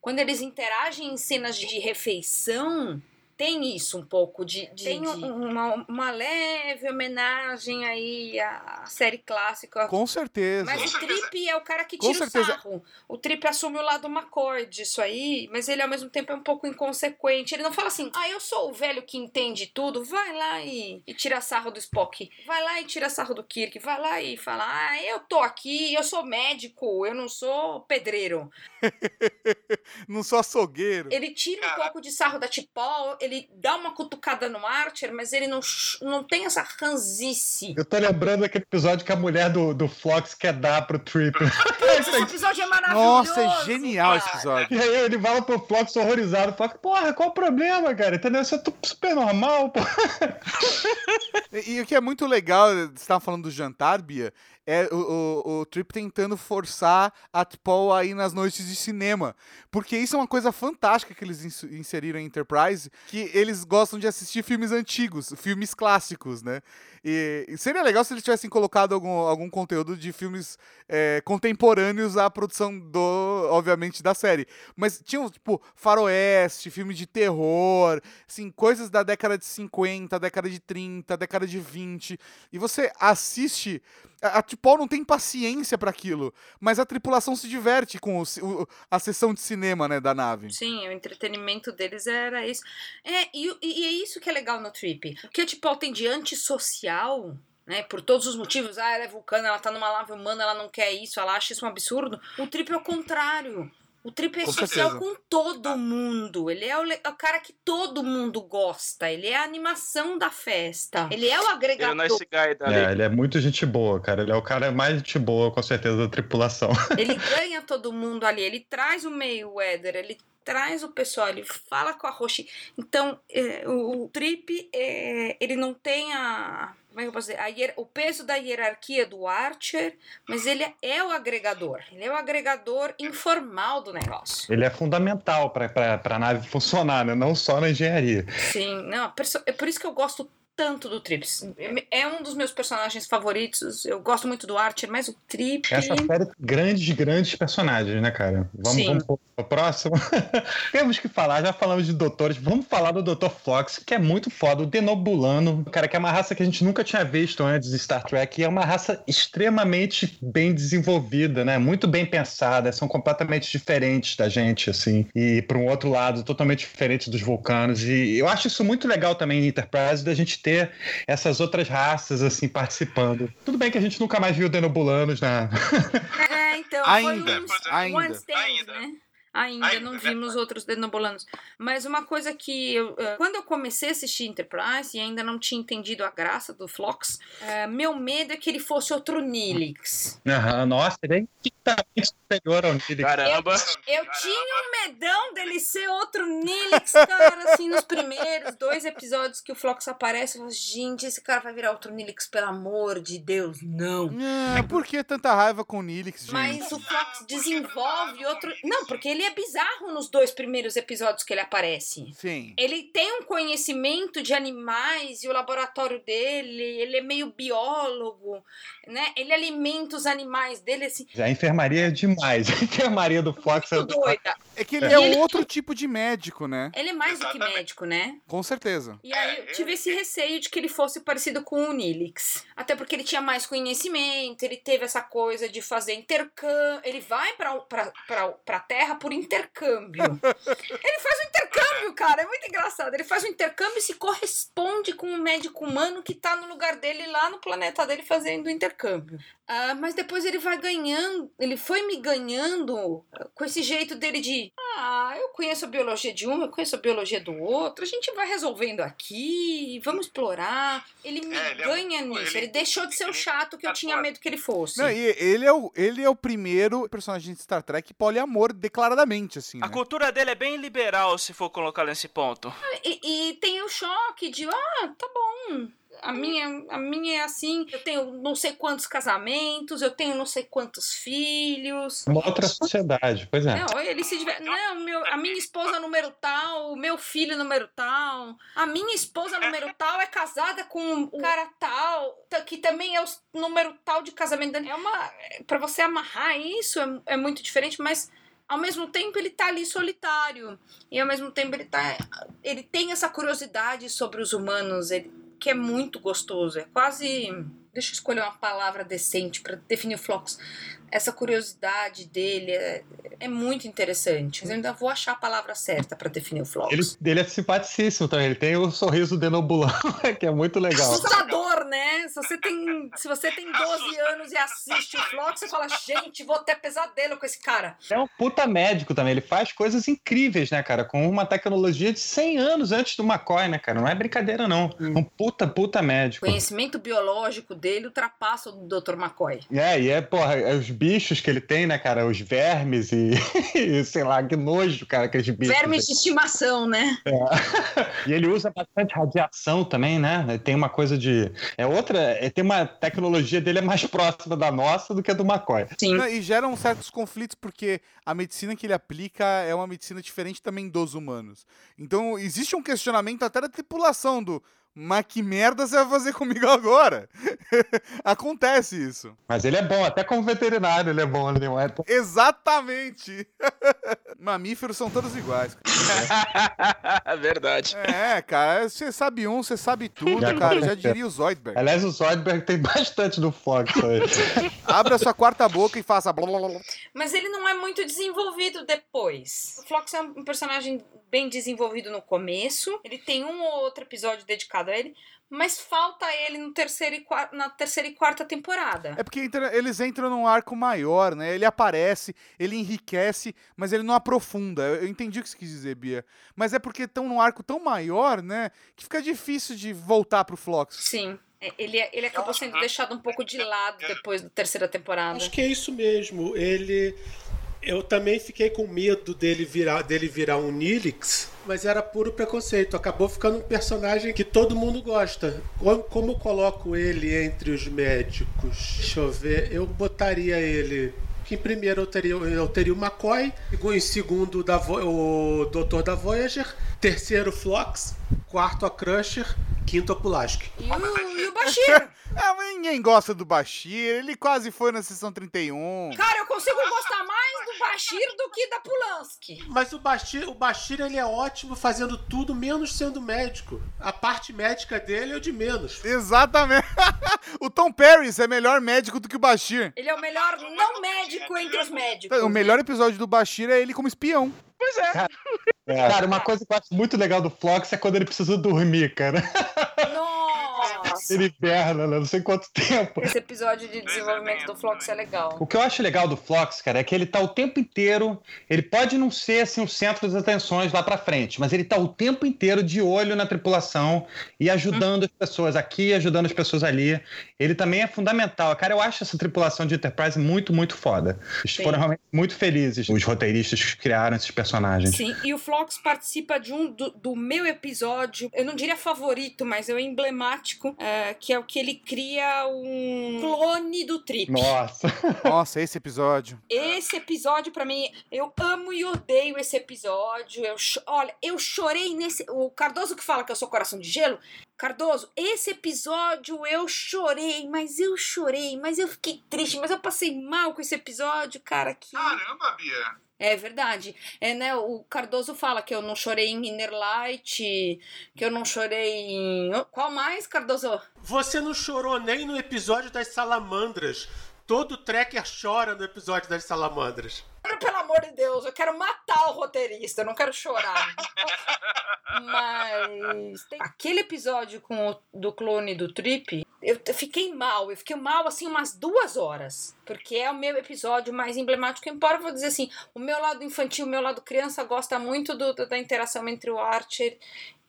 quando eles interagem em cenas de refeição, tem isso um pouco de. de tem um- uma, uma leve homenagem aí à série clássica. Com certeza. Mas o Trip é o cara que Com tira o certeza. sarro. O Trip assume o lado McCoy disso aí, mas ele ao mesmo tempo é um pouco inconsequente. Ele não fala assim, ah, eu sou o velho que entende tudo, vai lá e, e tira sarro do Spock. Vai lá e tira sarro do Kirk. Vai lá e fala, ah, eu tô aqui, eu sou médico, eu não sou pedreiro. Não sou açougueiro. Ele tira um pouco de sarro da Tipol, ele dá uma cutucada no Archer, mas ele não, não tem essa ranzice. Eu tô lembrando daquele episódio que a mulher do, do Flox quer dar pro Trip. Esse episódio é maravilhoso. Nossa, é genial esse cara. episódio. E aí ele fala pro Flox horrorizado. Flox, porra, qual o problema, cara? Entendeu? Isso é super normal, pô. E, e o que é muito legal, você estava falando do jantar, Bia, é o, o, o Trip tentando forçar a T'Pol a ir nas noites de cinema. Porque isso é uma coisa fantástica que eles ins- inseriram em Enterprise, que eles gostam de assistir filmes antigos, filmes clássicos, né? E, e seria legal se eles tivessem colocado algum, algum conteúdo de filmes é, contemporâneos à produção do, obviamente, da série. Mas tinham, tipo, faroeste, filme de terror, assim, coisas da década de 50, década de 30, década de 20. E você assiste. A, a T'Pol não tem paciência pra aquilo, mas a tripulação se diverte com o o- a sessão de cinema, né, da nave. Sim, o entretenimento deles era isso. É, e, e é isso que é legal no Trip. O que a Tipol tem de antissocial, né? Por todos os motivos, ah, ela é vulcana, ela tá numa nave humana, ela não quer isso, ela acha isso um absurdo. O Trip é o contrário. O Trip é Com social certeza. com todo mundo. Ele é o, é o cara que todo mundo gosta. Ele é a animação da festa. Ele é o Ele é agregador. o nice guy dali. É, ele é muito gente boa, cara. Ele é o cara mais gente boa, com certeza, da tripulação. Ele ganha todo mundo ali. Ele traz o Mayweather, ele traz o pessoal, ele fala com a Roshi. Então, é, o, o Trip, é, ele não tem a. Como é que eu posso dizer? A hier- o peso da hierarquia do Archer, mas ele é, o agregador. Ele é o agregador informal do negócio. Ele é fundamental pra, pra nave funcionar, né? Não só na engenharia. Sim, não, a é por isso que eu gosto tanto do Trips. É um dos meus personagens favoritos. Eu gosto muito do Archer, mas o Trip. Essa série tem grandes, grandes personagens, né, cara? Vamos, Sim. vamos pro próximo. Temos que falar, já falamos de doutores, vamos falar do Dr. Flox, que é muito foda, o Denobulano, cara, que é uma raça que a gente nunca tinha visto antes de Star Trek, e é uma raça extremamente bem desenvolvida, né? Muito bem pensada, são completamente diferentes da gente, assim, e por um outro lado, totalmente diferentes dos vulcanos, e eu acho isso muito legal também em Enterprise, da gente ter essas outras raças, assim, participando. Tudo bem que a gente nunca mais viu Denobulanos na, É, então, Ainda, foi um, ainda. one stand, né? Ainda, não vimos outros denobulanos. Mas uma coisa que eu, eh, quando eu comecei a assistir Enterprise e ainda não tinha entendido a graça do Flox, eh, meu medo é que ele fosse outro Nilix. Aham, nossa, ele é infinitamente superior ao Nilix. Caramba. Eu tinha um medão dele ser outro Nilix, cara, assim, nos primeiros dois episódios que o Flox aparece, eu falo, gente, esse cara vai virar outro Nilix, pelo amor de Deus, não. Ah, por que tanta raiva com o Nilix, gente? Mas o Fox desenvolve outro. Não, porque ele é bizarro nos dois primeiros episódios que ele aparece. Sim. Ele tem um conhecimento de animais e o laboratório dele, ele é meio biólogo, né? Ele alimenta os animais dele assim. A enfermaria é demais. A enfermaria do Fox é doida. É que ele É. é, Ele- outro tipo de médico, né? Ele é mais do que Exatamente. médico, né? Com certeza. E aí eu tive esse receio de que ele fosse parecido com o Nilix. Até porque ele tinha mais conhecimento, ele teve essa coisa de fazer intercâmbio. Ele vai pra, pra, pra, pra Terra por intercâmbio. ele faz um intercâmbio, cara. É muito engraçado. Ele faz um intercâmbio e se corresponde com um médico humano que tá no lugar dele lá no planeta dele fazendo intercâmbio. Intercâmbio. Ah, mas depois ele vai ganhando, ele foi me ganhando ah, com esse jeito dele de ah, eu conheço a biologia de um, eu conheço a biologia do outro, a gente vai resolvendo aqui, vamos explorar. Ele me É, ele é ganha um- nisso, ele- ele, deixou de ser o ele chato que eu tinha medo que ele fosse. Não, e ele é, o, ele é o primeiro personagem de Star Trek poliamor declaradamente, assim, A né? cultura dele é bem liberal, se for colocar nesse ponto. E, e tem o choque de, ah, tá bom. A minha, a minha é assim, eu tenho não sei quantos casamentos, eu tenho não sei quantos filhos. Uma outra sociedade, pois é. Não, ele se diver... Não, meu, a minha esposa número tal, o meu filho número tal. A minha esposa número tal é casada com o cara tal, ta- que também é o número tal de casamento. É uma. Pra você amarrar isso é, é muito diferente, mas. Ao mesmo tempo ele tá ali solitário. E ao mesmo tempo ele tá. Ele tem essa curiosidade sobre os humanos, ele- que é muito gostoso. É quase. Deixa eu escolher uma palavra decente pra definir o Flux. Essa curiosidade dele é, é muito interessante. Mas eu ainda vou achar a palavra certa pra definir o Flux. Ele, ele é simpaticíssimo também. Ele tem o sorriso denobulão, que é muito legal. Assustador, né? Se você tem, se você tem 12 anos e assiste o Flux, você fala, gente, vou ter pesadelo com esse cara. É um puta médico também. Ele faz coisas incríveis, né, cara? Com uma tecnologia de 100 anos antes do McCoy, né, cara? Não é brincadeira, não. Um puta, puta O médico. conhecimento biológico dele ultrapassa o do Dr. McCoy. É, e é, porra, é os bichos que ele tem, né, cara? Os vermes e, e sei lá, que nojo, cara, aqueles bichos. Vermes de estimação, né? E ele usa bastante radiação também, né? Tem uma coisa de. É outra. é- Tem uma tecnologia dele é mais próxima da nossa do que a do McCoy. Sim. E geram certos conflitos porque a medicina que ele aplica é uma medicina diferente também dos humanos. Então existe um questionamento até da tripulação do mas que merda você vai fazer comigo agora? Acontece isso. Mas ele é bom, até como veterinário ele é bom, né? Não é- Exatamente. Mamíferos são todos iguais. Verdade. É, cara, você sabe um, você sabe tudo, Já cara. Já aconteceu. diria o Zoidberg. Aliás, o Zoidberg tem bastante do Fox aí. Abra sua quarta boca e faça. blá, blá, blá, blá. Mas ele não é muito desenvolvido depois. O Flox é um personagem bem desenvolvido no começo. Ele tem um ou outro episódio dedicado a ele. Mas falta ele no terceiro e na terceira e quarta temporada. É porque entra- eles entram num arco maior, né? Ele aparece, ele enriquece, mas ele não aprofunda. Eu eu entendi o que você quis dizer, Bia. Mas é porque estão num arco tão maior, né? Que fica difícil de voltar pro Flox. Sim. É, Ele, ele acabou sendo deixado um pouco de lado depois da terceira temporada. Acho que é isso mesmo. Ele. Eu também fiquei com medo dele virar, dele virar um Nilix, mas era puro preconceito. Acabou ficando um personagem que todo mundo gosta. Como, como eu coloco ele entre os médicos? Deixa eu ver. Eu botaria ele. Que em primeiro eu teria, eu teria o McCoy, em segundo da o Doutor da Voyager, terceiro Flox, quarto a Crusher, quinto a Pulaski. E o, e o Bashir? Ah, mas ninguém gosta do Bashir, ele quase foi na sessão 31. Cara, eu consigo gostar mais do Bashir do que da Pulansky. Mas o Bashir, o Bashir ele é ótimo fazendo tudo, menos sendo médico. A parte médica dele é o de menos. Exatamente. o Tom Paris é melhor médico do que o Bashir. Ele é o melhor não médico entre os médicos. O melhor episódio do Bashir é ele como espião. Pois é. Cara, uma coisa que eu acho muito legal do Flox é quando ele precisa dormir, cara. Nossa! Ele hiberna, né? Não sei quanto tempo. Esse episódio de desenvolvimento do Flox é legal. O que eu acho legal do Flox, cara, é que ele tá o tempo inteiro. Ele pode não ser assim o centro das atenções lá pra frente, mas ele tá o tempo inteiro de olho na tripulação e ajudando as pessoas aqui, ajudando as pessoas ali. Ele também é fundamental. Cara, eu acho essa tripulação de Enterprise muito, muito foda. Eles Sim. foram realmente muito felizes, os roteiristas que criaram esses personagens. Sim, e o Flox participa de um do, do meu episódio, eu não diria favorito, mas é o emblemático, é, que é o que ele cria um clone do Trip. Nossa. Nossa, esse episódio. Esse episódio, pra mim, eu amo e odeio esse episódio. Eu Olha, eu chorei nesse. O Cardoso que fala que eu sou coração de gelo. Cardoso, esse episódio eu chorei, mas eu chorei, mas eu fiquei triste, mas eu passei mal com esse episódio, cara. Que... Caramba, Bia. É verdade. É, né, o Cardoso fala que eu não chorei em Inner Light, que eu não chorei em. Qual mais, Cardoso? Você não chorou nem no episódio das salamandras. Todo tracker chora no episódio das salamandras. Pelo amor de Deus, eu quero matar o roteirista, eu não quero chorar. Mas tem aquele episódio com o- do clone do Trip, eu fiquei mal, eu fiquei mal assim umas duas horas, porque é o meu episódio mais emblemático, embora eu vou dizer assim, o meu lado infantil, o meu lado criança gosta muito do- da interação entre o Archer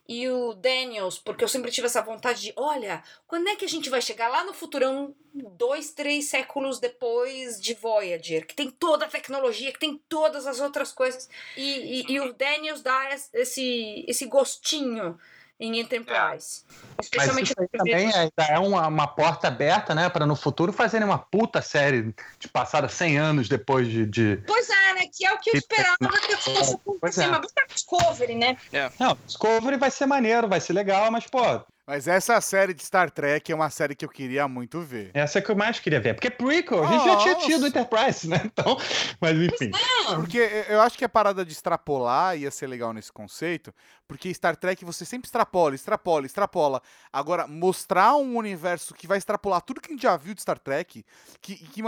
e o Daniels, porque eu sempre tive essa vontade de, olha, quando é que a gente vai chegar lá no futurão, dois, três séculos depois de Voyager, que tem toda a tecnologia, que tem todas as outras coisas, e, e- e o Daniels dá es- esse, esse gostinho em Enterprise. Mas Especialmente isso aí no também ainda é uma, uma porta aberta, né? Para no futuro fazerem uma puta série de passada 100 anos depois de. de- Pois é, né? Que é o que eu esperava que fosse Pois acontecer. é. Mas buscar Discovery, né? Não, Discovery vai ser maneiro, vai ser legal, mas, pô, Mas essa série de Star Trek é uma série que eu queria muito ver. essa é que eu mais queria ver. Porque prequel, a gente já tinha Nossa. tido Enterprise, né? Então, mas enfim. Porque eu acho que a parada de extrapolar ia ser legal nesse conceito, porque Star Trek você sempre extrapola, extrapola, extrapola. Agora, mostrar um universo que vai extrapolar tudo que a gente já viu de Star Trek, que, que,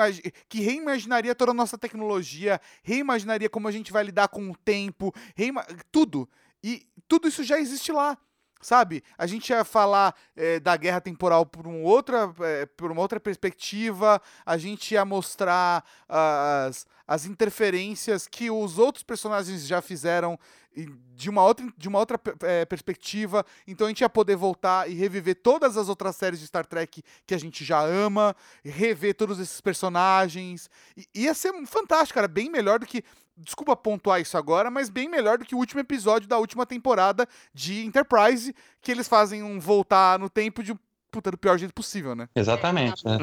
que reimaginaria toda a nossa tecnologia, reimaginaria como a gente vai lidar com o tempo, tudo. E tudo isso já existe lá. Sabe? A gente ia falar eh, da guerra temporal por, um outra, eh, por uma outra perspectiva, a gente ia mostrar as, as interferências que os outros personagens já fizeram de uma outra, de uma outra eh, perspectiva. Então a gente ia poder voltar e reviver todas as outras séries de Star Trek que a gente já ama, rever todos esses personagens. Ia ser fantástico, cara. Bem melhor do que. Desculpa pontuar isso agora, mas bem melhor do que o último episódio da última temporada de Enterprise, que eles fazem um voltar no tempo de puta do pior jeito possível, né? Exatamente. né?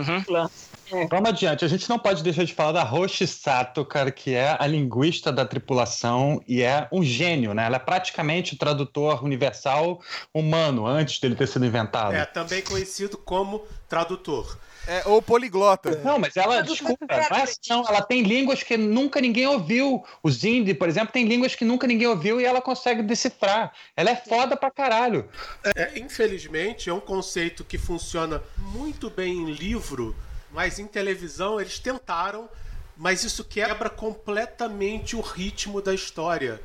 É. Vamos adiante. A gente não pode deixar de falar da Roshi Sato, cara, que é a linguista da tripulação e é um gênio, né? Ela é praticamente o tradutor universal humano antes dele ter sido inventado. É, também conhecido como tradutor. É, ou poliglota. Não, mas ela, desculpa, não é assim, não. Ela tem línguas que nunca ninguém ouviu. O Zindi, por exemplo, tem línguas que nunca ninguém ouviu e ela consegue decifrar. Ela é foda pra caralho. É, infelizmente, é um conceito que funciona muito bem em livro, mas em televisão eles tentaram, mas isso quebra completamente o ritmo da história.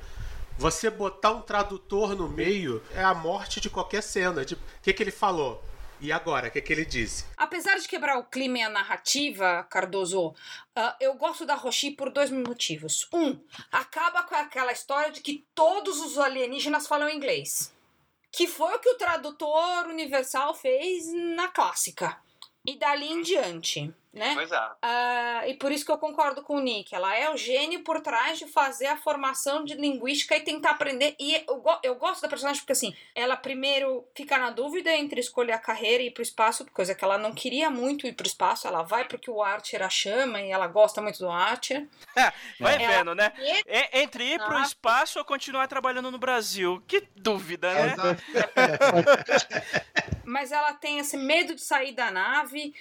Você botar um tradutor no meio é a morte de qualquer cena. Tipo, o que, que ele falou? E agora? O que, que ele disse? Apesar de quebrar o clima e a narrativa, Cardoso, ah, eu gosto da Roshi por dois motivos. Um, acaba com aquela história de que todos os alienígenas falam inglês. Que foi o que o tradutor universal fez na clássica. E dali em diante, né? Pois é. Ah, e por isso que eu concordo com o Nick. Ela é o gênio por trás de fazer a formação de linguística e tentar aprender. E eu, eu gosto da personagem porque, assim, ela primeiro fica na dúvida entre escolher a carreira e ir pro espaço, coisa que ela não queria muito ir pro espaço. Ela vai porque o Archer a chama e ela gosta muito do Archer. Vai É. vendo, né? E- entre ir pro Ah. espaço ou continuar trabalhando no Brasil. Que dúvida, né? Mas ela tem esse medo de sair da nave.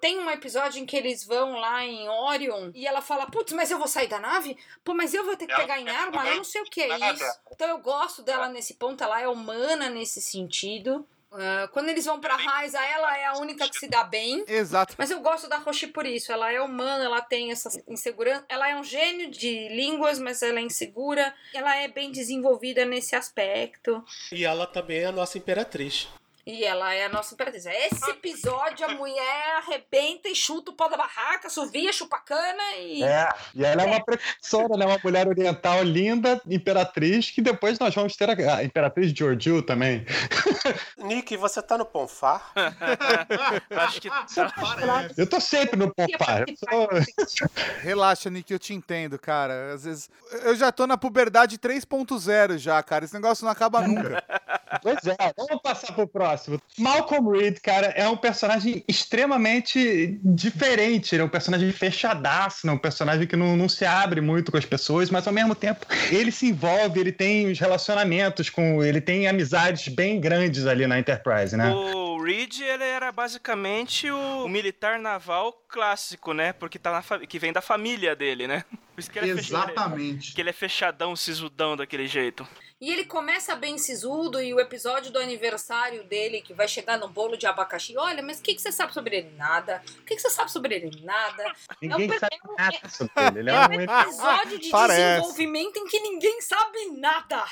Tem um episódio em que eles vão lá em Orion e ela fala: Putz, mas eu vou sair da nave? Pô, mas eu vou ter que pegar em arma? Eu não sei o que é isso. Então eu gosto dela nesse ponto, ela é humana nesse sentido. Ah, quando eles vão pra Raiza, ela é a única que se dá bem. Exato. Mas eu gosto da Roshi por isso. Ela é humana, ela tem essa insegurança. Ela é um gênio de línguas, mas ela é insegura. Ela é bem desenvolvida nesse aspecto. E ela também é a nossa imperatriz. E ela é a nossa imperatriz. Esse episódio, a mulher arrebenta e chuta o pau da barraca, sovia, chupa cana e. É, e ela é uma precursora, né? Uma mulher oriental linda, imperatriz, que depois nós vamos ter a, a imperatriz Georgiou também. Nick, você tá no Ponfar? Acho que tá. Eu tô sempre no sou- Relaxa, Nick, eu te entendo, cara. Às vezes. Eu já tô na puberdade 3.0 já, cara. Esse negócio não acaba nunca. Pois é, vamos passar pro próximo. Malcolm Reed, cara, é um personagem extremamente diferente. Ele é um personagem fechadaço, né? um personagem que não, não se abre muito com as pessoas, mas ao mesmo tempo ele se envolve, ele tem os relacionamentos com. ele tem amizades bem grandes ali na Enterprise, né? O Reed, ele era basicamente o militar naval clássico, né? Porque tá na fa- que vem da família dele, né? Por isso que ele é fechadão. Exatamente. Que ele é fechadão, sisudão daquele jeito. E ele começa bem sisudo e o episódio do aniversário dele, que vai chegar no bolo de abacaxi. Olha, mas o que, que você sabe sobre ele? Nada. O que, que você sabe sobre ele? Nada. Ninguém É um sabe nada sobre ele. Ele é um episódio de Parece. desenvolvimento em que ninguém sabe nada.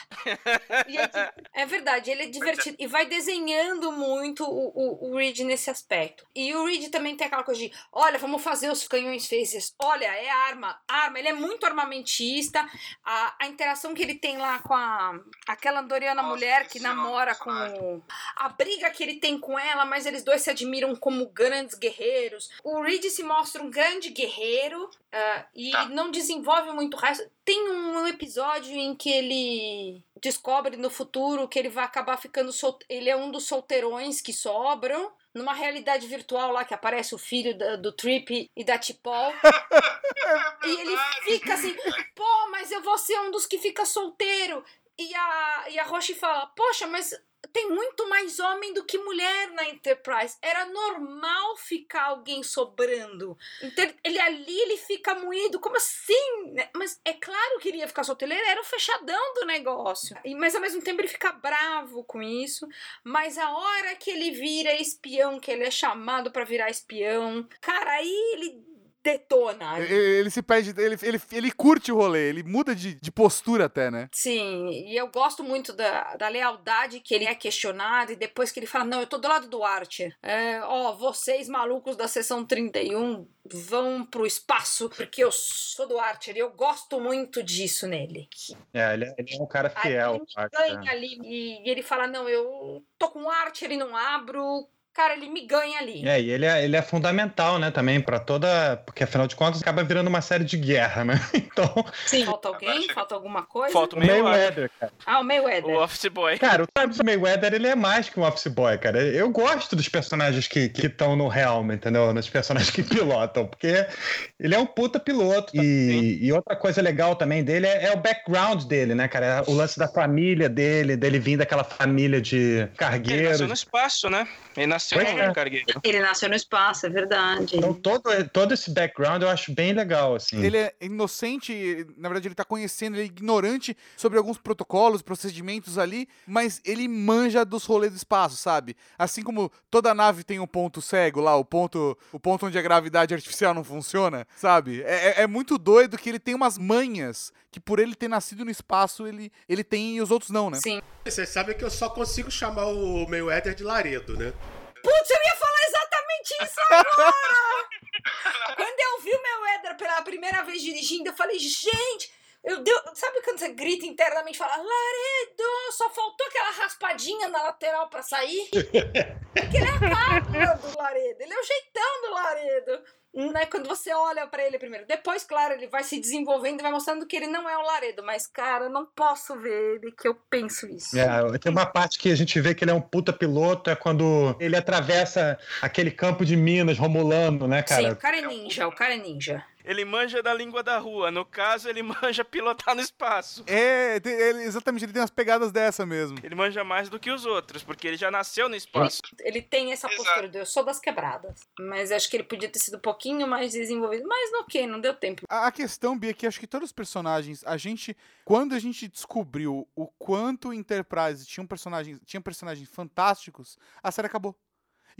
É, é verdade, ele é divertido e vai desenhando muito o, o, o Reed nesse aspecto. E o Reed também tem aquela coisa de: olha, vamos fazer os canhões phases. Olha, é arma, arma. Ele é muito armamentista. A, a interação que ele tem lá com a aquela Andoriana Nossa, mulher que esse é namora com. A briga que ele tem com ela, mas eles dois se admiram como grandes guerreiros. O Reed se mostra um grande guerreiro ah, e Tá. não desenvolve muito resto. Tem um episódio em que ele descobre no futuro que ele vai acabar ficando solteiro. Ele é um dos solteirões que sobram. Numa realidade virtual lá que aparece o filho da- do Trip e da Tipol. e ele fica assim, pô, mas eu vou ser um dos que fica solteiro. E a, e a Roche fala, poxa, mas tem muito mais homem do que mulher na Enterprise. Era normal ficar alguém sobrando. Então ele- ali ele fica moído. Como assim? né? Mas é claro que ele ia ficar solteiro. Era o fechadão do negócio. E- Mas ao mesmo tempo ele fica bravo com isso. Mas a hora que ele vira espião, que ele é chamado pra virar espião, cara, aí ele detona. Ele, ele se pede, ele, ele, ele curte o rolê, ele muda de, de postura até, né? Sim, e eu gosto muito da, da lealdade que ele é questionado e depois que ele fala, não, eu tô do lado do Archer. É, ó, vocês malucos da sessão 31 vão pro espaço porque eu sou do Archer e eu gosto muito disso nele. É, ele é, ele é um cara fiel. ele ganha é. ali e, e ele fala, não, eu tô com o Archer e não abro. Cara, ele me ganha ali. É, e ele é, ele é fundamental, né, também, pra toda. Porque afinal de contas acaba virando uma série de guerra, né? Então. Sim. Falta alguém? Falta alguma coisa? Falta o Mayweather. Cara. Ah, o Mayweather. O Office Boy. Cara, o Travis Mayweather, ele é mais que um office boy, cara. Eu gosto dos personagens que estão no helm, entendeu? Nos personagens que pilotam, porque ele é um puta piloto. E, e outra coisa legal também dele é, é o background dele, né, cara? O lance da família dele, dele vir daquela família de Ele nasceu cargueiros. no espaço, né? Ele nasceu É. cargueiro. Ele nasceu no espaço, é verdade. Então, todo, todo esse background eu acho bem legal, assim. Ele é inocente, na verdade ele tá conhecendo, ele é ignorante sobre alguns protocolos, procedimentos ali, mas ele manja dos rolês do espaço, sabe? Assim como toda nave tem um ponto cego lá, o ponto, o ponto onde a gravidade artificial não funciona, sabe? É, é- é muito doido que ele tem umas manhas que por ele ter nascido no espaço, ele, ele tem e os outros não, né? Sim. Vocês sabem que eu só consigo chamar o Mayweather de Laredo, né? Putz, eu ia falar exatamente isso agora! quando eu vi o meu Éder pela primeira vez dirigindo, eu falei, gente, eu deu, sabe quando você grita internamente e fala, Laredo, só faltou aquela raspadinha na lateral pra sair? Porque ele é a cara do Laredo, ele é o jeitão do Laredo. Né, quando você olha pra ele primeiro. Depois, claro, ele vai se desenvolvendo e vai mostrando que ele não é o Laredo. Mas, cara, eu não posso ver ele que eu penso isso. É, tem uma parte que a gente vê que ele é um puta piloto, é quando ele atravessa aquele campo de minas romulano, né, Sim, cara? o cara é ninja, o cara é ninja. Ele manja da língua da rua. No caso, ele manja pilotar no espaço. É, ele- exatamente, ele tem umas pegadas dessa mesmo. Ele manja mais do que os outros, porque ele já nasceu no espaço. Ele tem essa Exato. postura de eu sou das quebradas. Mas acho que ele podia ter sido um pouquinho mais desenvolvido. Mas ok, não deu tempo. A a questão, Bia, é que acho que todos os personagens, a gente, quando a gente descobriu o quanto o Enterprise tinha personagens, tinha personagens fantásticos, a série acabou.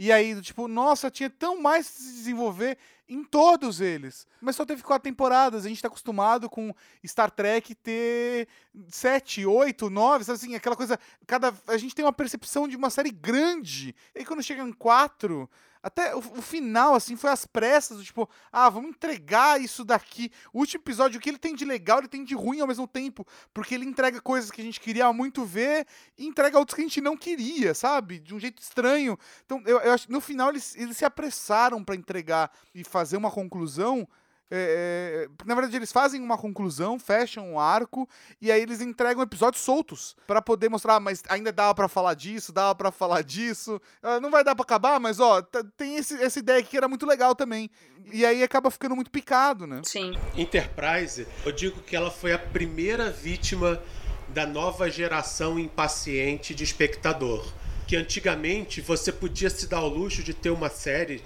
E aí, tipo, nossa, tinha tão mais que se desenvolver em todos eles. Mas só teve quatro temporadas. A gente tá acostumado com Star Trek ter sete, oito, nove, sabe assim, aquela coisa. Cada, a gente tem uma percepção de uma série grande. E aí, quando chega em quatro, até o, o final, assim, foi às pressas, do tipo, ah, vamos entregar isso daqui. O último episódio, o que ele tem de legal, ele tem de ruim ao mesmo tempo. Porque ele entrega coisas que a gente queria muito ver e entrega outros que a gente não queria, sabe? De um jeito estranho. Então, eu, eu acho no final eles, eles se apressaram pra entregar e fazer uma conclusão. É, é, na verdade, eles fazem uma conclusão, fecham um arco e aí eles entregam episódios soltos pra poder mostrar, ah, mas ainda dava pra falar disso, dava pra falar disso. Ah, não vai dar pra acabar, mas ó, tem esse- essa ideia aqui que era muito legal também. E aí acaba ficando muito picado, né? Sim. Enterprise, eu digo que ela foi a primeira vítima da nova geração impaciente de espectador. Que antigamente você podia se dar ao luxo de ter uma série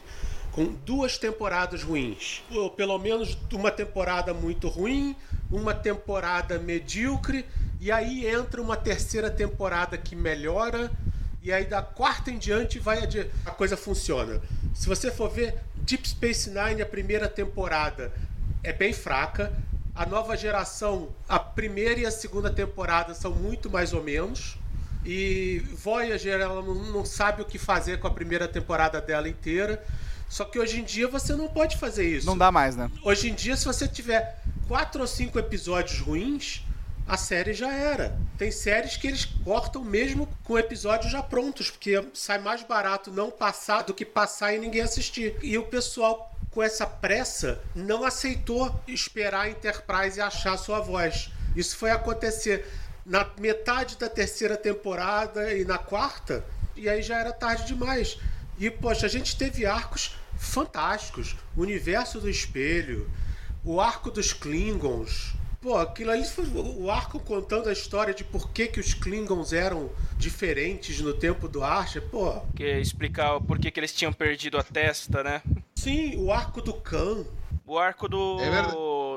com duas temporadas ruins. Ou pelo menos uma temporada muito ruim, uma temporada medíocre, e aí entra uma terceira temporada que melhora, e aí da quarta em diante vai a coisa funciona. Se você for ver Deep Space Nine, a primeira temporada é bem fraca. A nova geração, a primeira e a segunda temporada são muito mais ou menos. E Voyager, ela não sabe o que fazer com a primeira temporada dela inteira. Só que hoje em dia você não pode fazer isso. Não dá mais, né? Hoje em dia, se você tiver quatro ou cinco episódios ruins, a série já era. Tem séries que eles cortam mesmo com episódios já prontos, porque sai mais barato não passar do que passar e ninguém assistir. E o pessoal, com essa pressa, não aceitou esperar a Enterprise achar sua voz. Isso foi acontecer na metade da terceira temporada e na quarta, e aí já era tarde demais. E, poxa, a gente teve arcos fantásticos. O universo do espelho, o arco dos Klingons. Pô, aquilo ali foi o arco contando a história de por que, que os Klingons eram diferentes no tempo do Archer. Pô, Que explicar por que, que eles tinham perdido a testa, né? sim, o arco do Khan. O arco do, É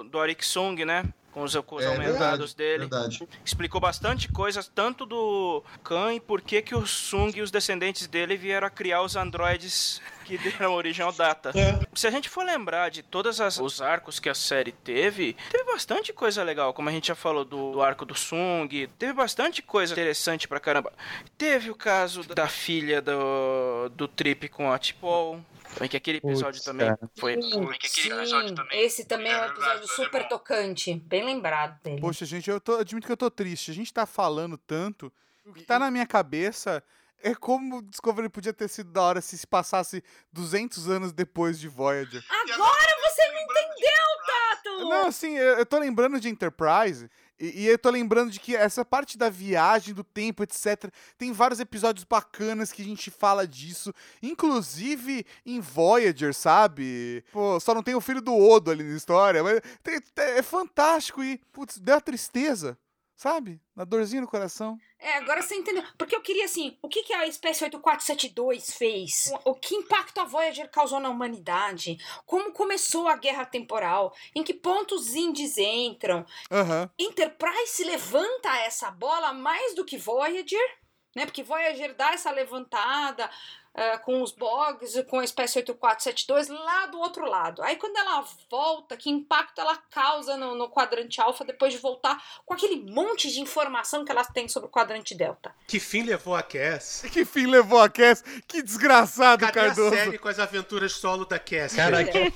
do Arik Sung, né? Com os, com os É aumentados verdade, dele. Verdade. Explicou bastante coisas, tanto do Khan e por que, que o Sung e os descendentes dele vieram a criar os androides que deram origem ao Data. É. Se a gente for lembrar de todos os arcos que a série teve, teve bastante coisa legal, como a gente já falou do, do arco do Sung, teve bastante coisa interessante pra caramba. Teve o caso da filha do, do Trip com a Tipol. Também que aquele episódio Putz, também cara. foi. Também que aquele episódio Sim, também. esse também é um episódio super tocante. Bem lembrado dele. Poxa, gente, eu tô, admito que eu tô triste. A gente tá falando tanto. O que tá na minha cabeça é como o Discovery podia ter sido da hora se se passasse 200 anos depois de Voyager. Agora você me entendeu, Não, assim, eu, eu tô lembrando de Enterprise. E, e eu tô lembrando de que essa parte da viagem, do tempo, etc. Tem vários episódios bacanas que a gente fala disso. Inclusive em Voyager, sabe? Pô, só não tem o filho do Odo ali na história. Mas tem- é fantástico e, putz, deu a tristeza, sabe? Na dorzinha no coração. É, agora você entendeu. Porque eu queria, assim, o que, que a espécie 8472 fez? O, o que impacto a Voyager causou na humanidade? Como começou a guerra temporal? Em que ponto os indies entram? Aham. Enterprise levanta essa bola mais do que Voyager, né? Porque Voyager dá essa levantada ah, com os bogs, com a espécie 8472 lá do outro lado. Aí quando ela volta, que impacto ela causa no, no quadrante alfa depois de voltar com aquele monte de informação que ela tem sobre o quadrante delta? Que fim levou a Cass? Que fim levou a Cass? Que desgraçado, Cadê Cardoso. a série com as aventuras solo da Cass? Cara, que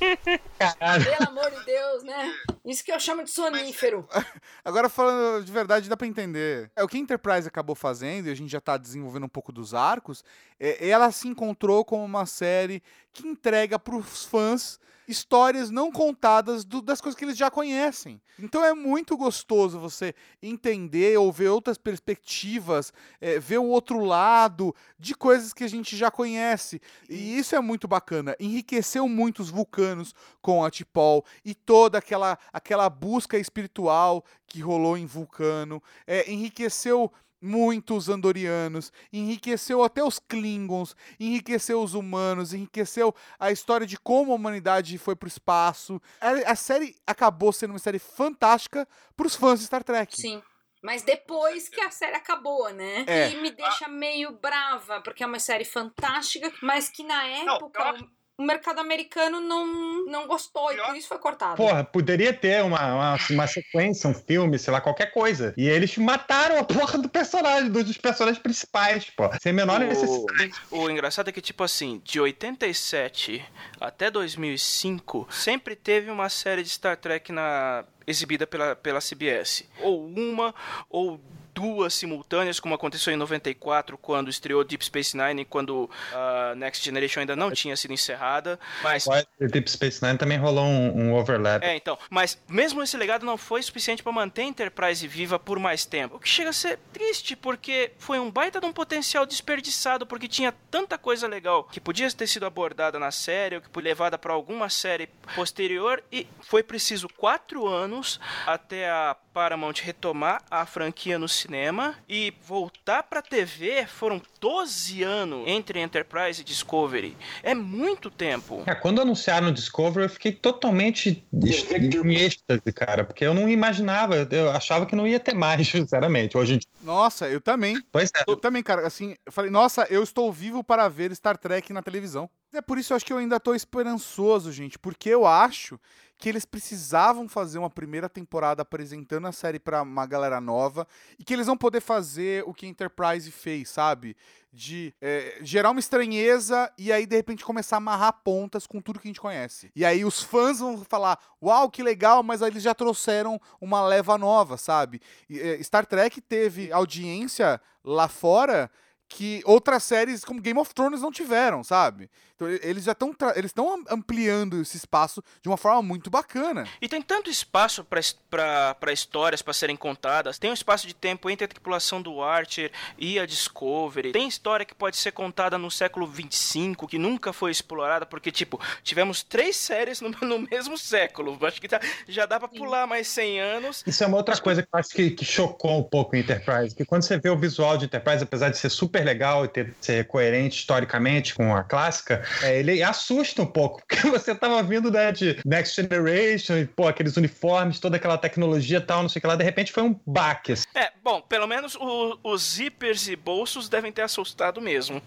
caralho. Pelo amor de Deus, né? Isso que eu chamo de sonífero. Agora, falando de verdade, dá pra entender. É, o que a Enterprise acabou fazendo, e a gente já tá desenvolvendo um pouco dos arcos, é, ela se encontrou como uma série que entrega pros fãs histórias não contadas do- das coisas que eles já conhecem. Então é muito gostoso você entender ou ver outras perspectivas, é, ver o outro lado de coisas que a gente já conhece. E isso é muito bacana. Enriqueceu muito os vulcanos com a Tipol e toda aquela, aquela busca espiritual que rolou em Vulcano. É, enriqueceu muito os andorianos, enriqueceu até os Klingons, enriqueceu os humanos, enriqueceu a história de como a humanidade foi pro espaço. A, série acabou sendo uma série fantástica pros fãs de Star Trek. Sim. Mas depois que a série acabou, né? É. E me deixa meio brava, porque é uma série fantástica, mas que na época o- o mercado americano não, não gostou e por isso foi cortado. Porra, poderia ter uma, uma, uma sequência, um filme, sei lá, qualquer coisa. E eles mataram a porra do personagem, dos personagens principais, pô. Sem a menor necessidade. O, o engraçado é que, tipo assim, de 87 até 2005, sempre teve uma série de Star Trek na exibida pela, pela CBS. Ou uma, ou duas simultâneas, como aconteceu em 94, quando estreou Deep Space Nine, quando a Next Generation ainda não tinha sido encerrada. Mas Deep Space Nine também rolou um, um overlap. é, então. Mas mesmo esse legado não foi suficiente para manter a Enterprise viva por mais tempo. O que chega a ser triste, porque foi um baita de um potencial desperdiçado, porque tinha tanta coisa legal que podia ter sido abordada na série, ou que foi levada para alguma série posterior, e foi preciso quatro anos até a Paramount retomar a franquia nos cinema e voltar pra TV foram 12 anos entre Enterprise e Discovery. É muito tempo. É, quando anunciaram o Discovery, eu fiquei totalmente em êxtase, cara, porque eu não imaginava, eu achava que não ia ter mais, sinceramente. Hoje em dia. Nossa, eu também. Pois é. Eu também, cara, assim, eu falei, nossa, eu estou vivo para ver Star Trek na televisão. É por isso que eu acho que eu ainda tô esperançoso, gente, porque eu acho que eles precisavam fazer uma primeira temporada apresentando a série pra uma galera nova e que eles vão poder fazer o que a Enterprise fez, sabe? De é, gerar uma estranheza e aí de repente começar a amarrar pontas com tudo que a gente conhece. E aí os fãs vão falar: Uau, que legal, mas aí eles já trouxeram uma leva nova, sabe? E, é, Star Trek teve audiência lá fora que outras séries como Game of Thrones não tiveram, sabe? Então eles já estão eles estão ampliando esse espaço de uma forma muito bacana. E tem tanto espaço para histórias para serem contadas. Tem um espaço de tempo entre a tripulação do Archer e a Discovery. Tem história que pode ser contada no século 25, que nunca foi explorada, porque, tipo, tivemos três séries no, no mesmo século. Acho que tá- já dá pra pular mais 100 anos. Isso é uma outra coisa que eu acho que, que chocou um pouco o Enterprise, que quando você vê o visual de Enterprise, apesar de ser super legal e ter, ser coerente historicamente com a clássica, é, ele assusta um pouco, porque você tava vindo né, de Next Generation, e, pô, aqueles uniformes, toda aquela tecnologia e tal, não sei o que lá, de repente foi um baque, assim. É, bom, pelo menos o- os zippers e bolsos devem ter assustado mesmo.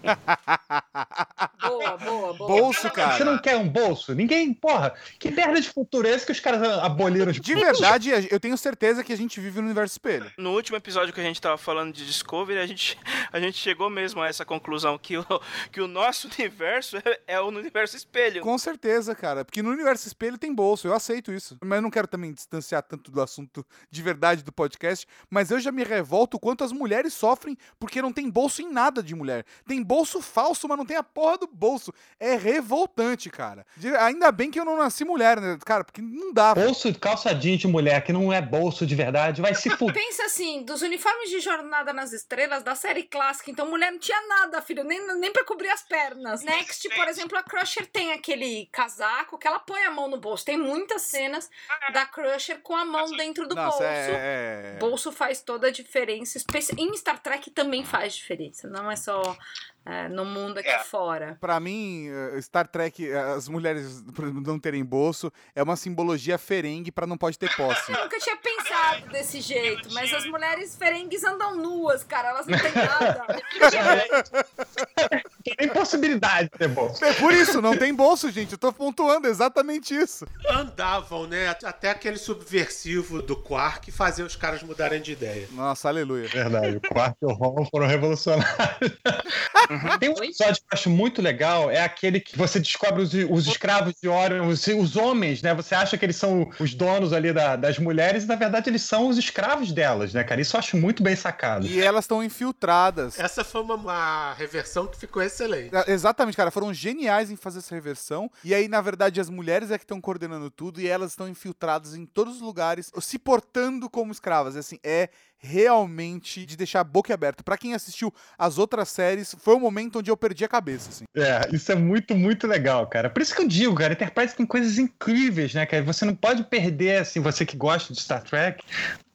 Boa, boa, boa. Bolso, Você cara. não quer um bolso? Ninguém, porra, que merda de futuro é esse que os caras aboliram? os De verdade, eu tenho certeza que a gente vive no universo espelho. No último episódio que a gente tava falando de Discovery, a gente, a gente chegou mesmo a essa conclusão que o, que o nosso universo é, é o universo espelho. Com certeza, cara. Porque no universo espelho tem bolso, eu aceito isso. Mas eu não quero também distanciar tanto do assunto de verdade do podcast. Mas eu já me revolto quanto as mulheres sofrem porque não tem bolso em nada de mulher. Tem bolso falso, mas não tem a porra do bolso. É revoltante, cara. Ainda bem que eu não nasci mulher, né? Cara, porque não dá. Bolso de calça jeans de mulher, que não é bolso de verdade, vai se fuder. Pensa assim, dos uniformes de Jornada nas Estrelas da série clássica, então mulher não tinha nada, filho, nem, nem pra cobrir as pernas. Next, por exemplo, a Crusher tem aquele casaco que ela põe a mão no bolso. Tem muitas cenas da Crusher com a mão dentro do Nossa, bolso. é. é- Bolso faz toda a diferença. Em Star Trek também faz diferença, não é só é, no mundo aqui fora. Pra mim, eh, Star Trek, eh, as mulheres não terem bolso, é uma simbologia ferengue pra não pode ter posse. Eu nunca tinha pensado desse jeito, mas as mulheres ferengues andam nuas, cara, elas não têm nada. Tem possibilidade de ter bolso. É por isso, não tem bolso, gente. Eu tô pontuando exatamente isso. Andavam, né? Até aquele subversivo do Quark fazer os caras mudarem de ideia. Nossa, aleluia. Verdade, o quarto e o Ron foram revolucionários. Tem um episódio que eu acho muito legal, é aquele que você descobre os, os escravos de Orion, os, os homens, né? Você acha que eles são os donos ali da- das mulheres e, na verdade, eles são os escravos delas, né, cara? Isso eu acho muito bem sacado. E elas estão infiltradas. Essa foi uma, uma reversão que ficou excelente. É, Exatamente, cara. Foram geniais em fazer essa reversão. E aí, na verdade, as mulheres é que estão coordenando tudo e elas estão infiltradas em todos os lugares, se portando como escravas. Assim, é realmente de deixar a boca aberta. Pra quem assistiu as outras séries, foi o momento onde eu perdi a cabeça, assim. É, isso é muito, muito legal, cara. Por isso que eu digo, cara, Enterprise tem coisas incríveis, né, cara? Você não pode perder, assim, você que gosta de Star Trek,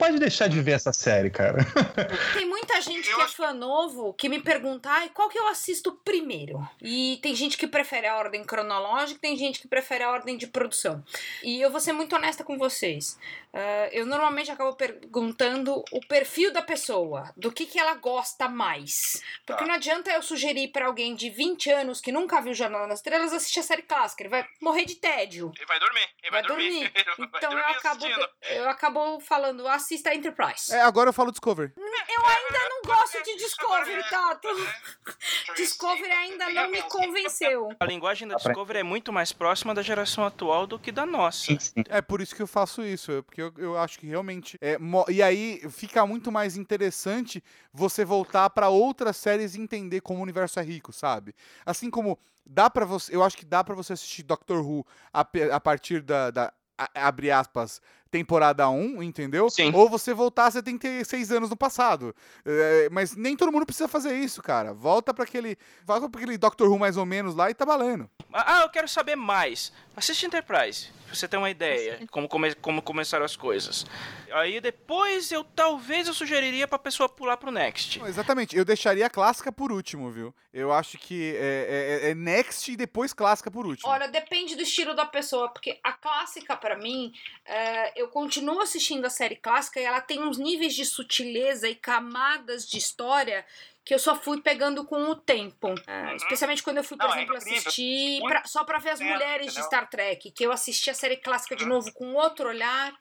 pode deixar de ver essa série, cara. Tem muita gente que é fã novo que me pergunta, ai, qual que eu assisto primeiro? E tem gente que prefere a ordem cronológica, tem gente que prefere a ordem de produção. E eu vou ser muito honesta com vocês. Ah, eu normalmente acabo perguntando o perfil da pessoa, do que, que ela gosta mais. Porque não adianta eu sugerir pra alguém de 20 anos que nunca viu Jornada nas Estrelas assistir a série clássica. Ele vai morrer de tédio. Ele vai dormir, ele Vai dormir. Então eu acabo, eu acabo falando, assista a Enterprise. É, agora eu falo Discovery. Eu ainda não gosto de Discovery, Tato. Discovery ainda não me convenceu. A linguagem da Discovery é muito mais próxima da geração atual do que da nossa. É por isso que eu faço isso, é porque eu, eu acho que realmente. É, e aí fica muito mais interessante você voltar pra outras séries e entender como o universo é rico, sabe? Assim como dá para você. Eu acho que dá pra você assistir Doctor Who a, a partir da. da a- abre aspas, temporada 1, entendeu? Sim. Ou você voltar 76 anos no passado. É, mas nem todo mundo precisa fazer isso, cara. Volta pra aquele. Volta pra aquele Doctor Who mais ou menos lá e tá valendo. Ah, eu quero saber mais. Assiste Enterprise, pra você ter uma ideia de como, come, como começaram as coisas. Aí depois eu talvez eu sugeriria pra pessoa pular pro Next. Não, exatamente. Eu deixaria a clássica por último, viu? Eu acho que é, é- é Next e depois clássica por último. Olha, depende do estilo da pessoa, porque a clássica, pra mim, é, eu continuo assistindo a série clássica e ela tem uns níveis de sutileza e camadas de história que eu só fui pegando com o tempo. É, especialmente quando eu fui, por Não, é exemplo, incrível. assistir pra- só pra ver as mulheres de entendeu? Star Trek, que eu assisti a série clássica de novo com outro olhar,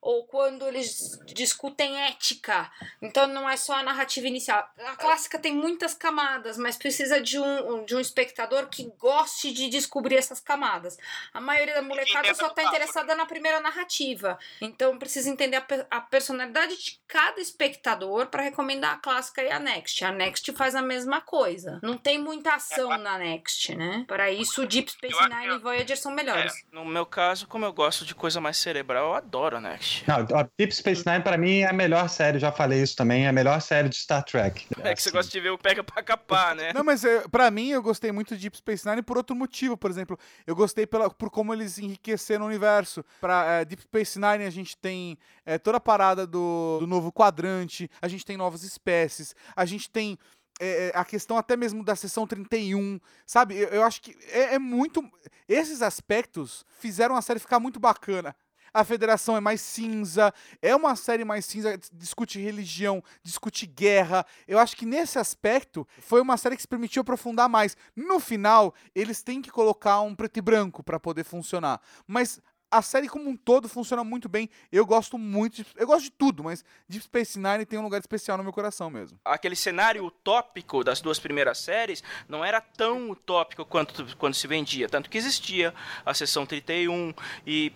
ou quando eles discutem ética. Então não é só a narrativa inicial. A clássica tem muitas camadas, mas precisa de um, de um espectador que goste de descobrir essas camadas. A maioria da molecada só tá papo, interessada na primeira narrativa. Então precisa entender a, a personalidade de cada espectador para recomendar a clássica e a Next. A Next faz a mesma coisa. Não tem muita ação É, na Next, né? Para isso, Deep Space Eu Nine e Voyager são melhores. No meu caso, como eu gosto de coisa mais cerebral, eu adoro Next. Não, ó, Deep Space Nine pra mim é a melhor série, já falei isso também, é a melhor série de Star Trek. É que você gosta de ver o pega pra capar, né? Não, mas é, pra mim eu gostei muito de Deep Space Nine por outro motivo. Por exemplo, eu gostei pela, por como eles enriqueceram o universo. Pra é, Deep Space Nine a gente tem é, toda a parada do, do novo quadrante, a gente tem novas espécies, a gente tem é, é, a questão até mesmo da sessão 31, sabe? Eu, eu acho que é, é muito. Esses aspectos fizeram a série ficar muito bacana. A federação é mais cinza, é uma série mais cinza, discute religião, discute guerra. Eu acho que nesse aspecto foi uma série que se permitiu aprofundar mais. No final, eles têm que colocar um preto e branco pra poder funcionar. Mas a série como um todo funciona muito bem. Eu gosto muito, de, eu gosto de tudo, mas Deep Space Nine tem um lugar especial no meu coração mesmo. Aquele cenário utópico das duas primeiras séries não era tão utópico quanto quando se vendia. Tanto que existia a sessão 31 e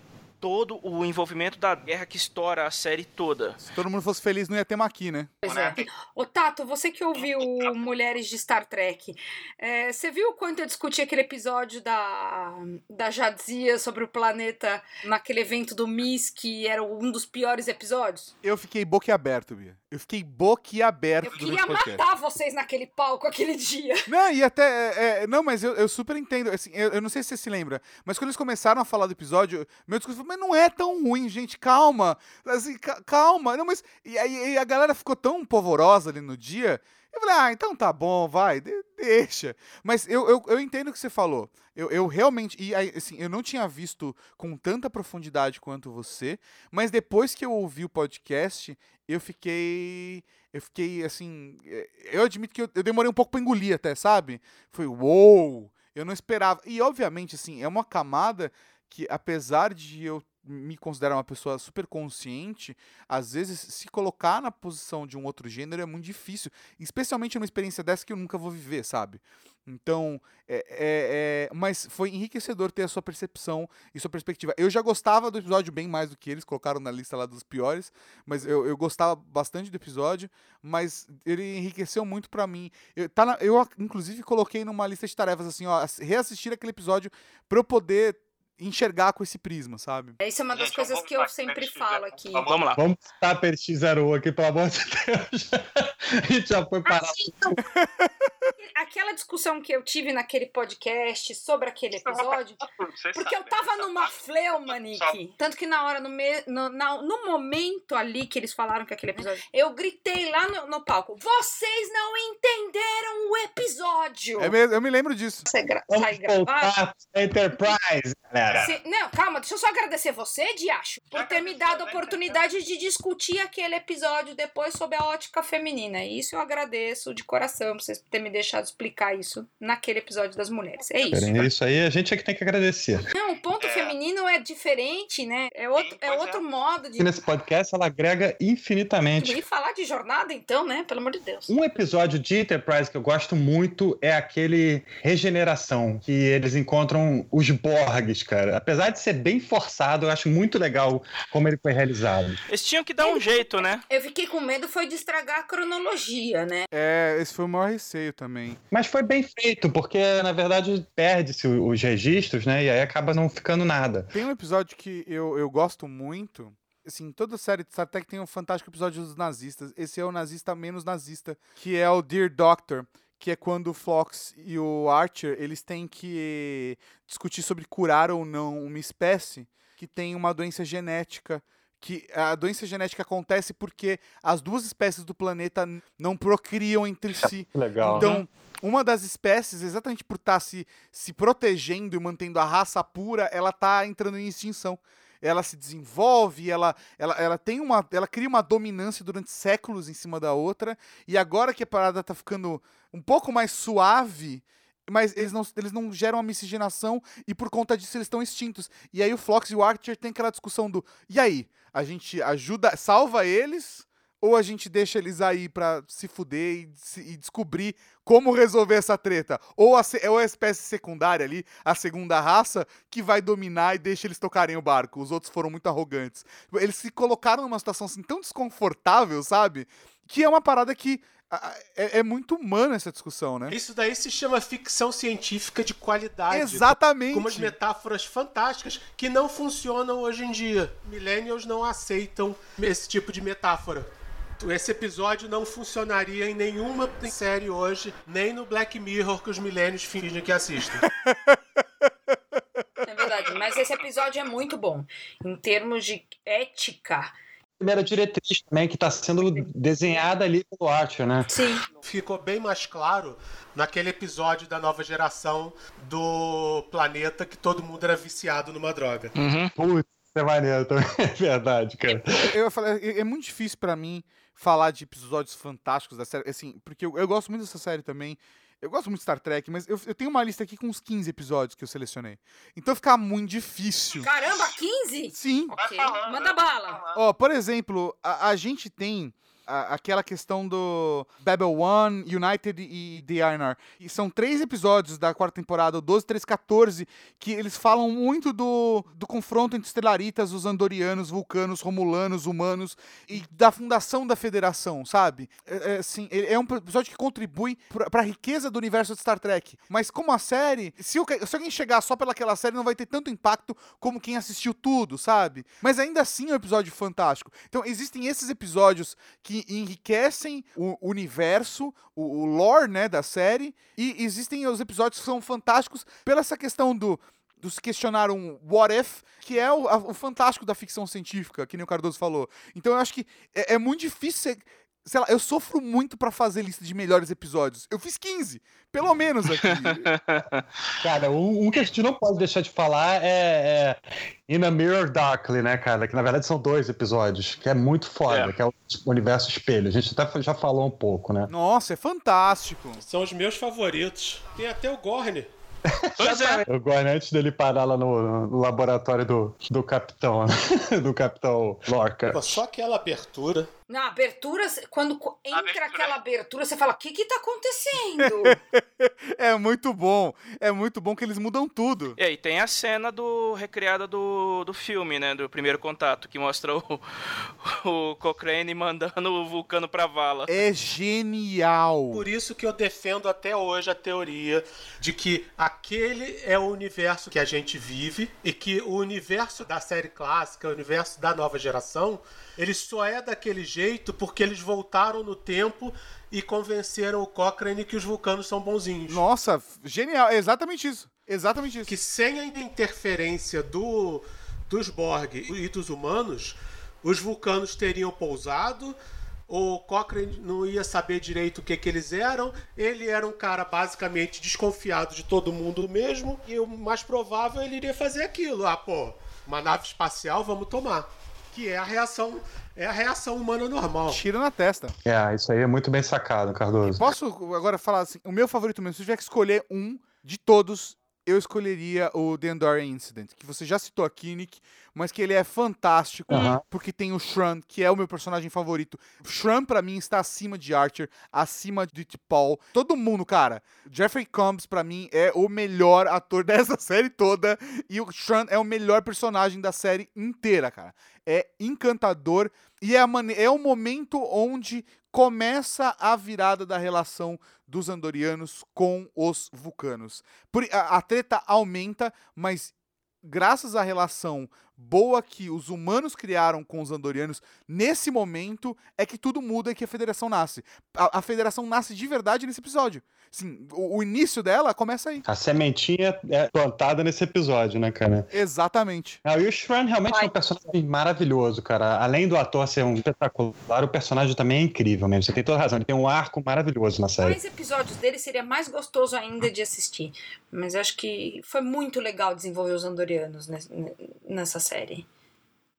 todo o envolvimento da guerra que estoura a série toda. Se todo mundo fosse feliz, não ia ter Maqui, né? Pois né? é. Ô, Tato, você que ouviu Mulheres de Star Trek, é, você viu o quanto eu discuti aquele episódio da, da Jadzia sobre o planeta naquele evento do Miss, que era um dos piores episódios? Eu fiquei boquiaberto, Bia. Eu fiquei boquiaberto Eu queria matar vocês naquele palco aquele dia. Não, e até. é, é, não, mas eu, eu super entendo. Assim, eu, eu não sei se você se lembra, mas quando eles começaram a falar do episódio, meu discurso foi, mas não é tão ruim, gente, calma. Assim, ca- calma. Não, mas. E aí e a galera ficou tão polvorosa ali no dia. Eu falei, ah, então tá bom, vai, de- deixa. Mas eu, eu, eu entendo o que você falou. Eu, eu realmente. E assim, eu não tinha visto com tanta profundidade quanto você, mas depois que eu ouvi o podcast, eu fiquei. Eu fiquei assim. eh, Eu admito que eu, eu demorei um pouco pra engolir até, sabe? Foi uou! Eu não esperava. E obviamente, assim, é uma camada que, apesar de eu me considerar uma pessoa super consciente, às vezes se colocar na posição de um outro gênero é muito difícil. Especialmente numa experiência dessa que eu nunca vou viver, sabe? Então, é, é- é- mas foi enriquecedor ter a sua percepção e sua perspectiva. Eu já gostava do episódio bem mais do que eles, colocaram na lista lá dos piores, mas eu, eu gostava bastante do episódio, mas ele enriqueceu muito pra mim. Eu, tá na- eu, inclusive, coloquei numa lista de tarefas assim, ó, ass- reassistir aquele episódio pra eu poder enxergar com esse prisma, sabe? Isso é uma das Gente, coisas que eu sempre falo aqui. Vamos lá. Vamos citar PRX01 aqui, pelo amor de Deus. A gente já foi parar. Aquela discussão que eu tive naquele podcast sobre aquele episódio, Porque eu tava numa fleuma, Nick. Tanto que na hora, no, me, no, na- no momento ali que eles falaram que aquele episódio, eu gritei lá no, no palco: Vocês não entenderam o episódio! É mesmo, eu me lembro disso. Você gra Vamos sai gravado. voltar Enterprise, galera. Se- não, calma, deixa eu só agradecer você, Diacho, por ter me dado a oportunidade de discutir aquele episódio depois sob a ótica feminina. E isso eu agradeço de coração por vocês terem me deixado explicar isso naquele episódio das mulheres. É isso. É Isso aí a gente é que tem que agradecer. Não, o ponto. Feminino é diferente, né? É outro, Sim, é outro é. modo de. E nesse podcast ela agrega infinitamente. E falar de jornada, então, né? Pelo amor de Deus. Um episódio de Enterprise que eu gosto muito é aquele Regeneração, que eles encontram os Borgs, cara. Apesar de ser bem forçado, eu acho muito legal como ele foi realizado. Eles tinham que dar um jeito, né? Eu fiquei com medo foi de estragar a cronologia, né? É, esse foi o maior receio também. Mas foi bem feito, porque na verdade perde-se os registros, né? E aí acaba não ficando nada. Tem um episódio que eu, eu gosto muito. Assim, toda série de Star Trek tem um fantástico episódio dos nazistas. Esse é o nazista menos nazista, que é o Dear Doctor, que é quando o Fox e o Archer, eles têm que discutir sobre curar ou não uma espécie que tem uma doença genética que a doença genética acontece porque as duas espécies do planeta não procriam entre si. Legal. Então, uma das espécies, exatamente por estar se, se protegendo e mantendo a raça pura, ela tá entrando em extinção. Ela se desenvolve, ela, ela, ela tem uma. Ela cria uma dominância durante séculos em cima da outra. E agora que a parada tá ficando um pouco mais suave, mas eles não, eles não geram a miscigenação e por conta disso eles estão extintos. E aí o Flox e o Archer tem aquela discussão do. E aí? A gente ajuda, salva eles? Ou a gente deixa eles aí pra se fuder e, se- e descobrir como resolver essa treta? Ou a, ou a espécie secundária ali, a segunda raça, que vai dominar e deixa eles tocarem o barco. Os outros foram muito arrogantes. Eles se colocaram numa situação assim tão desconfortável, sabe? Que é uma parada que é, é muito humana essa discussão, né? Isso daí se chama ficção científica de qualidade. Exatamente. Com umas metáforas fantásticas que não funcionam hoje em dia. Millennials não aceitam esse tipo de metáfora. Esse episódio não funcionaria em nenhuma série hoje, nem no Black Mirror que os millennials fingem que assistem. É verdade, mas esse episódio é muito bom. Em termos de ética. Primeira diretriz também, que tá sendo desenhada ali pelo Archer, né? Sim. Ficou bem mais claro naquele episódio da nova geração do planeta que todo mundo era viciado numa droga. Putz, isso é maneiro também. É verdade, cara. Eu falei, é, é muito difícil pra mim falar de episódios fantásticos da série, assim, porque eu, eu gosto muito dessa série também. Eu gosto muito de Star Trek, mas eu, eu tenho uma lista aqui com uns 15 episódios que eu selecionei. Então fica muito difícil. Caramba, 15? Sim. Ok, manda bala. Ó, por exemplo, a, a gente tem a- aquela questão do Babel One, United e The Einar. E são três episódios da quarta temporada, o 12, 13, 14, que eles falam muito do, do confronto entre estelaritas, os andorianos, vulcanos, romulanos, humanos e da fundação da federação, sabe? É, é, assim, é um episódio que contribui pra, pra riqueza do universo de Star Trek. Mas como a série, se, o se alguém chegar só pelaquela série, não vai ter tanto impacto como quem assistiu tudo, sabe? Mas ainda assim é um episódio fantástico. Então existem esses episódios que enriquecem o universo, o, lore, né, da série, e existem os episódios que são fantásticos pela essa questão do dos questionaram what if, que é o, a- o fantástico da ficção científica, que nem o Cardoso falou. Então eu acho que é, é muito difícil Sei lá, eu sofro muito pra fazer lista de melhores episódios. Eu fiz 15, pelo menos aqui. Cara, um, um que a gente não pode deixar de falar é, é In a Mirror Darkly, né, cara? Que na verdade são dois episódios, que é muito foda, É. que é o universo espelho. A gente até já falou um pouco, né? Nossa, é fantástico. São os meus favoritos. Tem até o Gorne. Pois é. Eu gosto antes dele parar lá no, no laboratório do, do capitão, né? do capitão Lorca. Só aquela abertura. Na abertura, quando entra Abertura. aquela abertura, você fala: o que que tá acontecendo? É muito bom. É muito bom que eles mudam tudo. E aí tem a cena do recriada do, do filme, né? Do primeiro contato, que mostra o, o Cochrane mandando o vulcano pra vala. É genial. Por isso que eu defendo até hoje a teoria de que aquele é o universo que a gente vive e que o universo da série clássica, o universo da nova geração, ele só é daquele jeito porque eles voltaram no tempo e convenceram o Cochrane que os vulcanos são bonzinhos. Nossa, genial. É exatamente isso. Exatamente isso. que sem a interferência do, dos Borg e dos humanos, os vulcanos teriam pousado. O Cochrane não ia saber direito o que, que eles eram. Ele era um cara basicamente desconfiado de todo mundo mesmo. E o mais provável ele iria fazer aquilo. Ah, pô, uma nave espacial, vamos tomar. Que é a reação, é a reação humana normal. Tira na testa. É, isso aí é muito bem sacado, Cardoso. Posso agora falar assim? O meu favorito mesmo, se eu tiver que escolher um de todos, eu escolheria o The Andorian Incident, que você já citou aqui, Nick, mas que ele é fantástico, Aham. porque tem o Shran, que é o meu personagem favorito. Shran, pra mim, está acima de Archer, acima de T'Pol. Todo mundo, cara. Jeffrey Combs, pra mim, é o melhor ator dessa série toda, e o Shran é o melhor personagem da série inteira, cara. É encantador, e é, a é o momento onde começa a virada da relação dos andorianos com os vulcanos. Por- a, a treta aumenta, mas graças à relação boa que os humanos criaram com os andorianos, nesse momento é que tudo muda e que a federação nasce. A, a federação nasce de verdade nesse episódio. Sim, o, o início dela começa aí. A sementinha é plantada nesse episódio, né, cara? Exatamente. Ah, e o Shran realmente é um personagem maravilhoso, cara. Além do ator ser um espetacular, o personagem também é incrível mesmo. Você tem toda razão. Ele tem um arco maravilhoso na série. Mais episódios dele seria mais gostoso ainda de assistir. Mas eu acho que foi muito legal desenvolver os Andorianos nes- nessa série.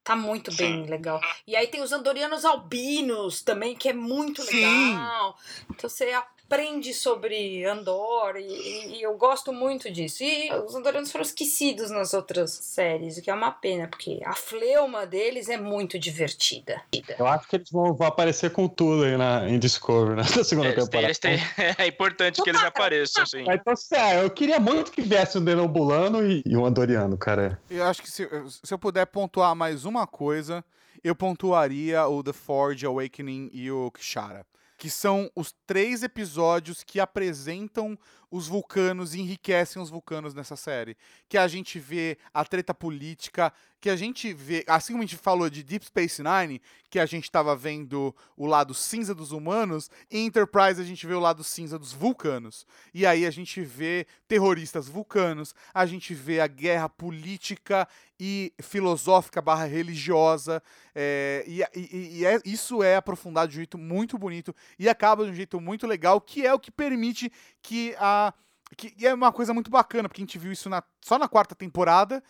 Tá muito bem legal. E aí tem os Andorianos albinos também, que é muito Sim. legal. Então você aprende sobre Andor e, e eu gosto muito disso. E os Andorianos foram esquecidos nas outras séries, o que é uma pena, porque a fleuma deles é muito divertida. Eu acho que eles vão, vão aparecer com tudo aí na, em Discovery, né? Na segunda Eles têm- temporada. eles têm- é importante que eles apareçam, sim. Então, sério, eu queria muito que viesse um Denobulano e, e um Andoriano, cara. Eu acho que se, se eu puder pontuar mais uma coisa, eu pontuaria o The Forge Awakening e o Kishara. Que são os três episódios que apresentam os vulcanos enriquecem os vulcanos nessa série. Que a gente vê a treta política, que a gente vê, assim como a gente falou de Deep Space Nine, que a gente estava vendo o lado cinza dos humanos, em Enterprise a gente vê o lado cinza dos vulcanos. E aí a gente vê terroristas vulcanos, a gente vê a guerra política e filosófica barra religiosa. é, e e- e é- isso é aprofundado de um jeito muito bonito e acaba de um jeito muito legal, que é o que permite que a. Que e é uma coisa muito bacana, porque a gente viu isso na- só na quarta temporada.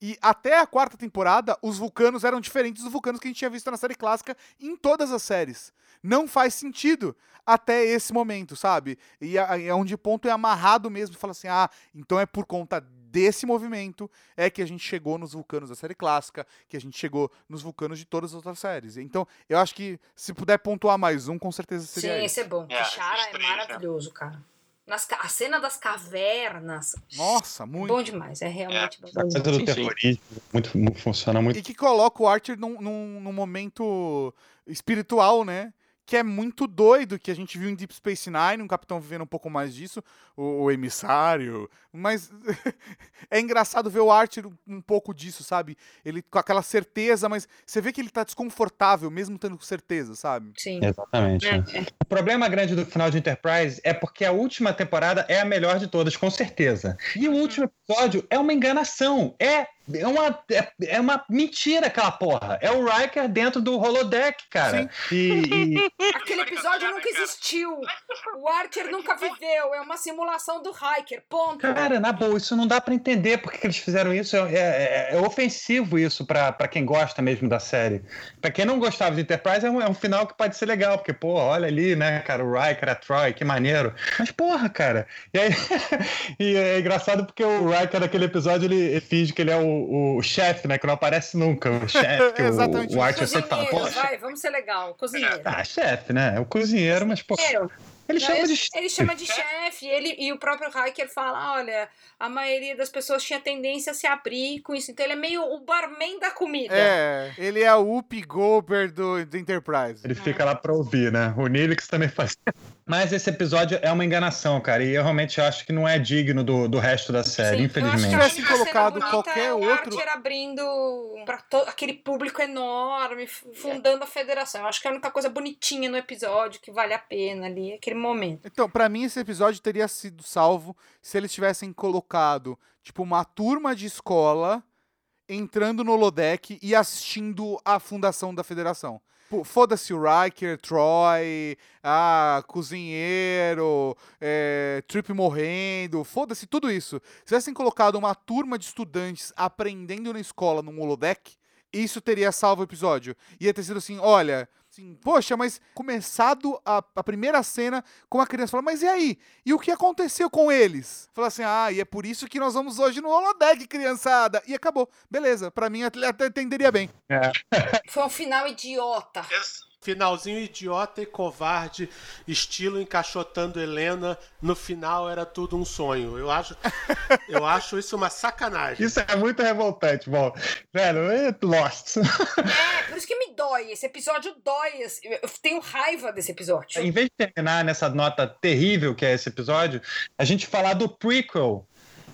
E até a quarta temporada, os vulcanos eram diferentes dos vulcanos que a gente tinha visto na série clássica em todas as séries. Não faz sentido até esse momento, sabe? E é onde o ponto é amarrado mesmo, fala assim: ah, então é por conta desse movimento é que a gente chegou nos vulcanos da série clássica, que a gente chegou nos vulcanos de todas as outras séries. Então, eu acho que se puder pontuar mais um, com certeza seria Sim, esse. esse é bom. É, Kishara é né? maravilhoso, cara. Nas, a cena das cavernas. Nossa, muito. Bom demais, é realmente bom. A coisa do terrorismo muito, muito- funciona muito. E que coloca o Archer num, num, num momento espiritual, né? Que é muito doido, que a gente viu em Deep Space Nine, um capitão vivendo um pouco mais disso, o, o emissário. Mas é engraçado ver o Archer um, pouco disso, sabe? Ele com aquela certeza, mas você vê que ele tá desconfortável, mesmo tendo certeza, sabe? Sim. Exatamente. É, né? O problema grande do final de Enterprise é porque a última temporada é a melhor de todas, com certeza. E o último episódio é uma enganação. É, é, uma, é, é uma mentira aquela porra. É o Riker dentro do holodeck, cara. E, e- Aquele episódio nunca existiu. O Archer nunca viveu. É uma simulação do Hiker. Ponto. cara, na boa, isso não dá pra entender porque que eles fizeram isso. É, é- é ofensivo isso pra, pra quem gosta mesmo da série. Pra quem não gostava de Enterprise, é um, é um final que pode ser legal, porque, pô, olha ali, né, cara, o Riker, a Troy, que maneiro. Mas, porra, cara. E aí, e é engraçado porque o Riker naquele episódio ele, ele finge que ele é o, o chefe, né, que não aparece nunca. O chefe, que o- Exatamente o, Archer sempre fala, vai, vamos ser legal. Cozinheiro. ah, chefe, né? É o cozinheiro, mas, pô, ele Não, chama ele, de ele chama de chefe, ele e o próprio Hiker fala: olha, a maioria das pessoas tinha tendência a se abrir com isso. Então ele é meio o barman da comida. É, ele é o Whoopi Goldberg do, do Enterprise. Ele fica lá pra ouvir, né? O Nilix também faz. Mas esse episódio é uma enganação, cara. E eu realmente acho que não é digno do, do resto da série, Sim, infelizmente. Se que tivesse a única colocado qualquer é o outro- Archer abrindo pra aquele público enorme, fundando a federação. Eu acho que é a única coisa bonitinha no episódio que vale a pena ali, aquele momento. Então, pra mim, esse episódio teria sido salvo se eles tivessem colocado, tipo, uma turma de escola entrando no holodeck e assistindo a fundação da federação. Foda-se o Riker, Troy, ah, cozinheiro, é, Trip morrendo, foda-se tudo isso. Se tivessem colocado uma turma de estudantes aprendendo na escola num holodeck, isso teria salvo o episódio. Ia ter sido assim, olha, assim, poxa, mas começado a, a primeira cena com a criança falando, mas e aí? E o que aconteceu com eles? Fala assim, ah, e é por isso que nós vamos hoje no holodeck, criançada. E acabou. Beleza, pra mim até até entenderia bem. Foi um final idiota. Finalzinho idiota e covarde, estilo encaixotando Helena. No final era tudo um sonho. Eu acho, eu acho isso uma sacanagem. Isso é muito revoltante, bom. Velho, é Lost. É, por isso que me dói. Esse episódio dói. Eu tenho raiva desse episódio. em vez de terminar nessa nota terrível que é esse episódio, a gente falar do prequel.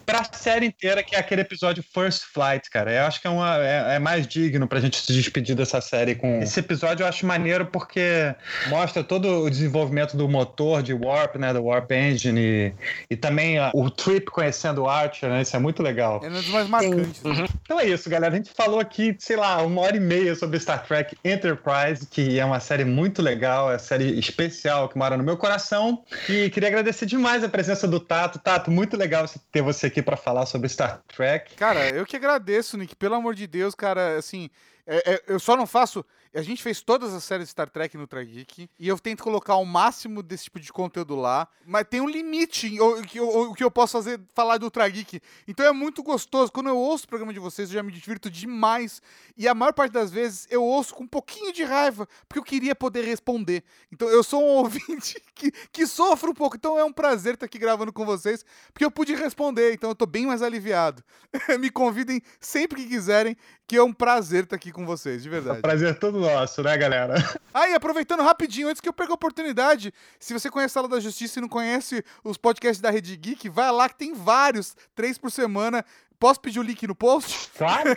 Pra série inteira, que é aquele episódio First Flight, cara. Eu acho que é, uma, é, é mais digno pra gente se despedir dessa série com. Esse episódio eu acho maneiro porque mostra todo o desenvolvimento do motor de Warp, né? Do Warp Engine e, e também a- o Trip conhecendo o Archer, né? Isso é muito legal. É um dos mais marcantes. né? Então é isso, galera. A gente falou aqui, sei lá, uma hora e meia sobre Star Trek Enterprise, que é uma série muito legal, é uma série especial que mora no meu coração. E queria agradecer demais a presença do Tato. Tato, muito legal você- ter você aqui para falar sobre Star Trek. Cara, eu que agradeço, Nick. Pelo amor de Deus, cara, assim, é- é- eu só não faço. A gente fez todas as séries de Star Trek no Ultra Geek e eu tento colocar o máximo desse tipo de conteúdo lá, mas tem um limite o que eu, o que eu posso fazer falar do Ultra Geek. Então é muito gostoso. Quando eu ouço o programa de vocês, eu já me divirto demais. E a maior parte das vezes eu ouço com um pouquinho de raiva, porque eu queria poder responder. Então eu sou um ouvinte que, que sofre um pouco. Então é um prazer estar aqui gravando com vocês, porque eu pude responder. Então eu tô bem mais aliviado. me convidem sempre que quiserem, que é um prazer estar aqui com vocês, de É verdade. um prazer todo nosso, né, galera? Ah, e aproveitando rapidinho, antes que eu perca a oportunidade, se você conhece a Sala da Justiça e não conhece os podcasts da Rede Geek, vai lá que tem vários, três por semana. Posso pedir o link no post? Claro.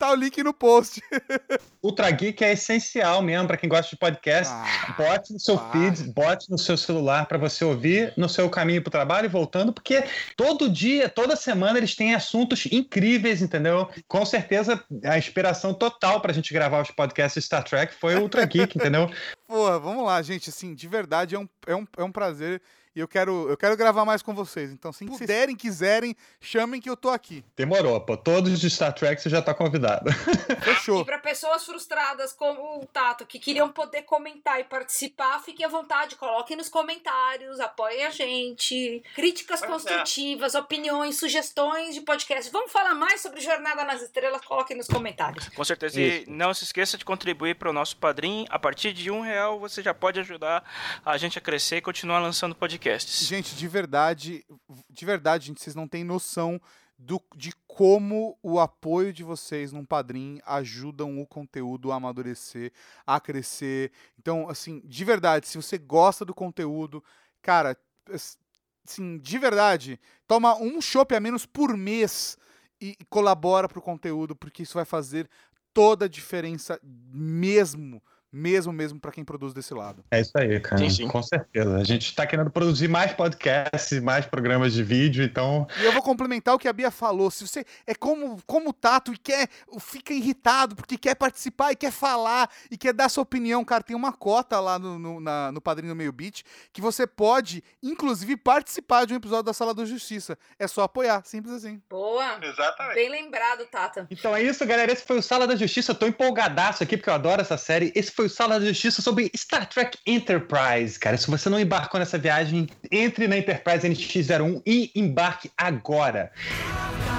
Tá o link no post. Ultra Geek é essencial mesmo para quem gosta de podcast. Ah, bote no seu para. feed, bote no seu celular para você ouvir no seu caminho para o trabalho e voltando, porque todo dia, toda semana eles têm assuntos incríveis, entendeu? Com certeza a inspiração total para a gente gravar os podcasts Star Trek foi o Ultra Geek, entendeu? Porra, vamos lá, gente. Assim, de verdade, é um, é um, é um prazer. E eu quero, eu quero gravar mais com vocês. Então, se puderem, quiserem, chamem que eu tô aqui. Demorou, pô. Todos de Star Trek você já tá convidado. Fechou. E para pessoas frustradas como o Tato, que queriam poder comentar e participar, fiquem à vontade, coloquem nos comentários, apoiem a gente. Críticas Pois é. construtivas, opiniões, sugestões de podcast. Vamos falar mais sobre Jornada nas Estrelas? Coloquem nos comentários. Com certeza. E não se esqueça de contribuir para o nosso padrinho. A partir de um real você já pode ajudar a gente a crescer e continuar lançando podcasts. Gente, de verdade, de verdade, gente, vocês não têm noção do, de como o apoio de vocês num padrim ajudam o conteúdo a amadurecer, a crescer. Então, assim, de verdade, se você gosta do conteúdo, cara, assim, de verdade, toma um chopp a menos por mês e e colabora pro conteúdo, porque isso vai fazer toda a diferença mesmo, mesmo, mesmo para quem produz desse lado. É isso aí, cara. Sim, sim. Com certeza. A gente tá querendo produzir mais podcasts, mais programas de vídeo, então E eu vou complementar o que a Bia falou. Se você é como, como o Tato e quer, fica irritado porque quer participar e quer falar e quer dar sua opinião, cara, tem uma cota lá no, no, na- no Padrinho Meio Beat que você pode, inclusive, participar de um episódio da Sala da Justiça. É só apoiar, simples assim. Boa. Exatamente. Bem lembrado, Tata. Então é isso, galera. Esse foi o Sala da Justiça. Eu tô empolgadaço aqui porque eu adoro essa série. Esse foi o Sala da Justiça sobre Star Trek Enterprise. Cara, se você não embarcou nessa viagem, entre na Enterprise NX01 e embarque agora. It's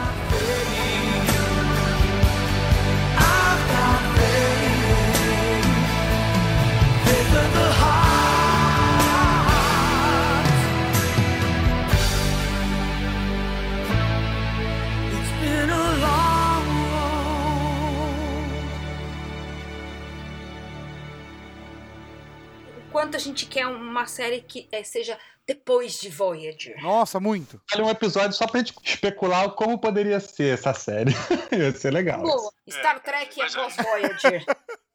quanto a gente quer uma série que eh, seja depois de Voyager. Nossa, muito. Olha um episódio só pra gente especular como poderia ser essa série. Ia ser legal. Boa. Star Trek é pós Voyager.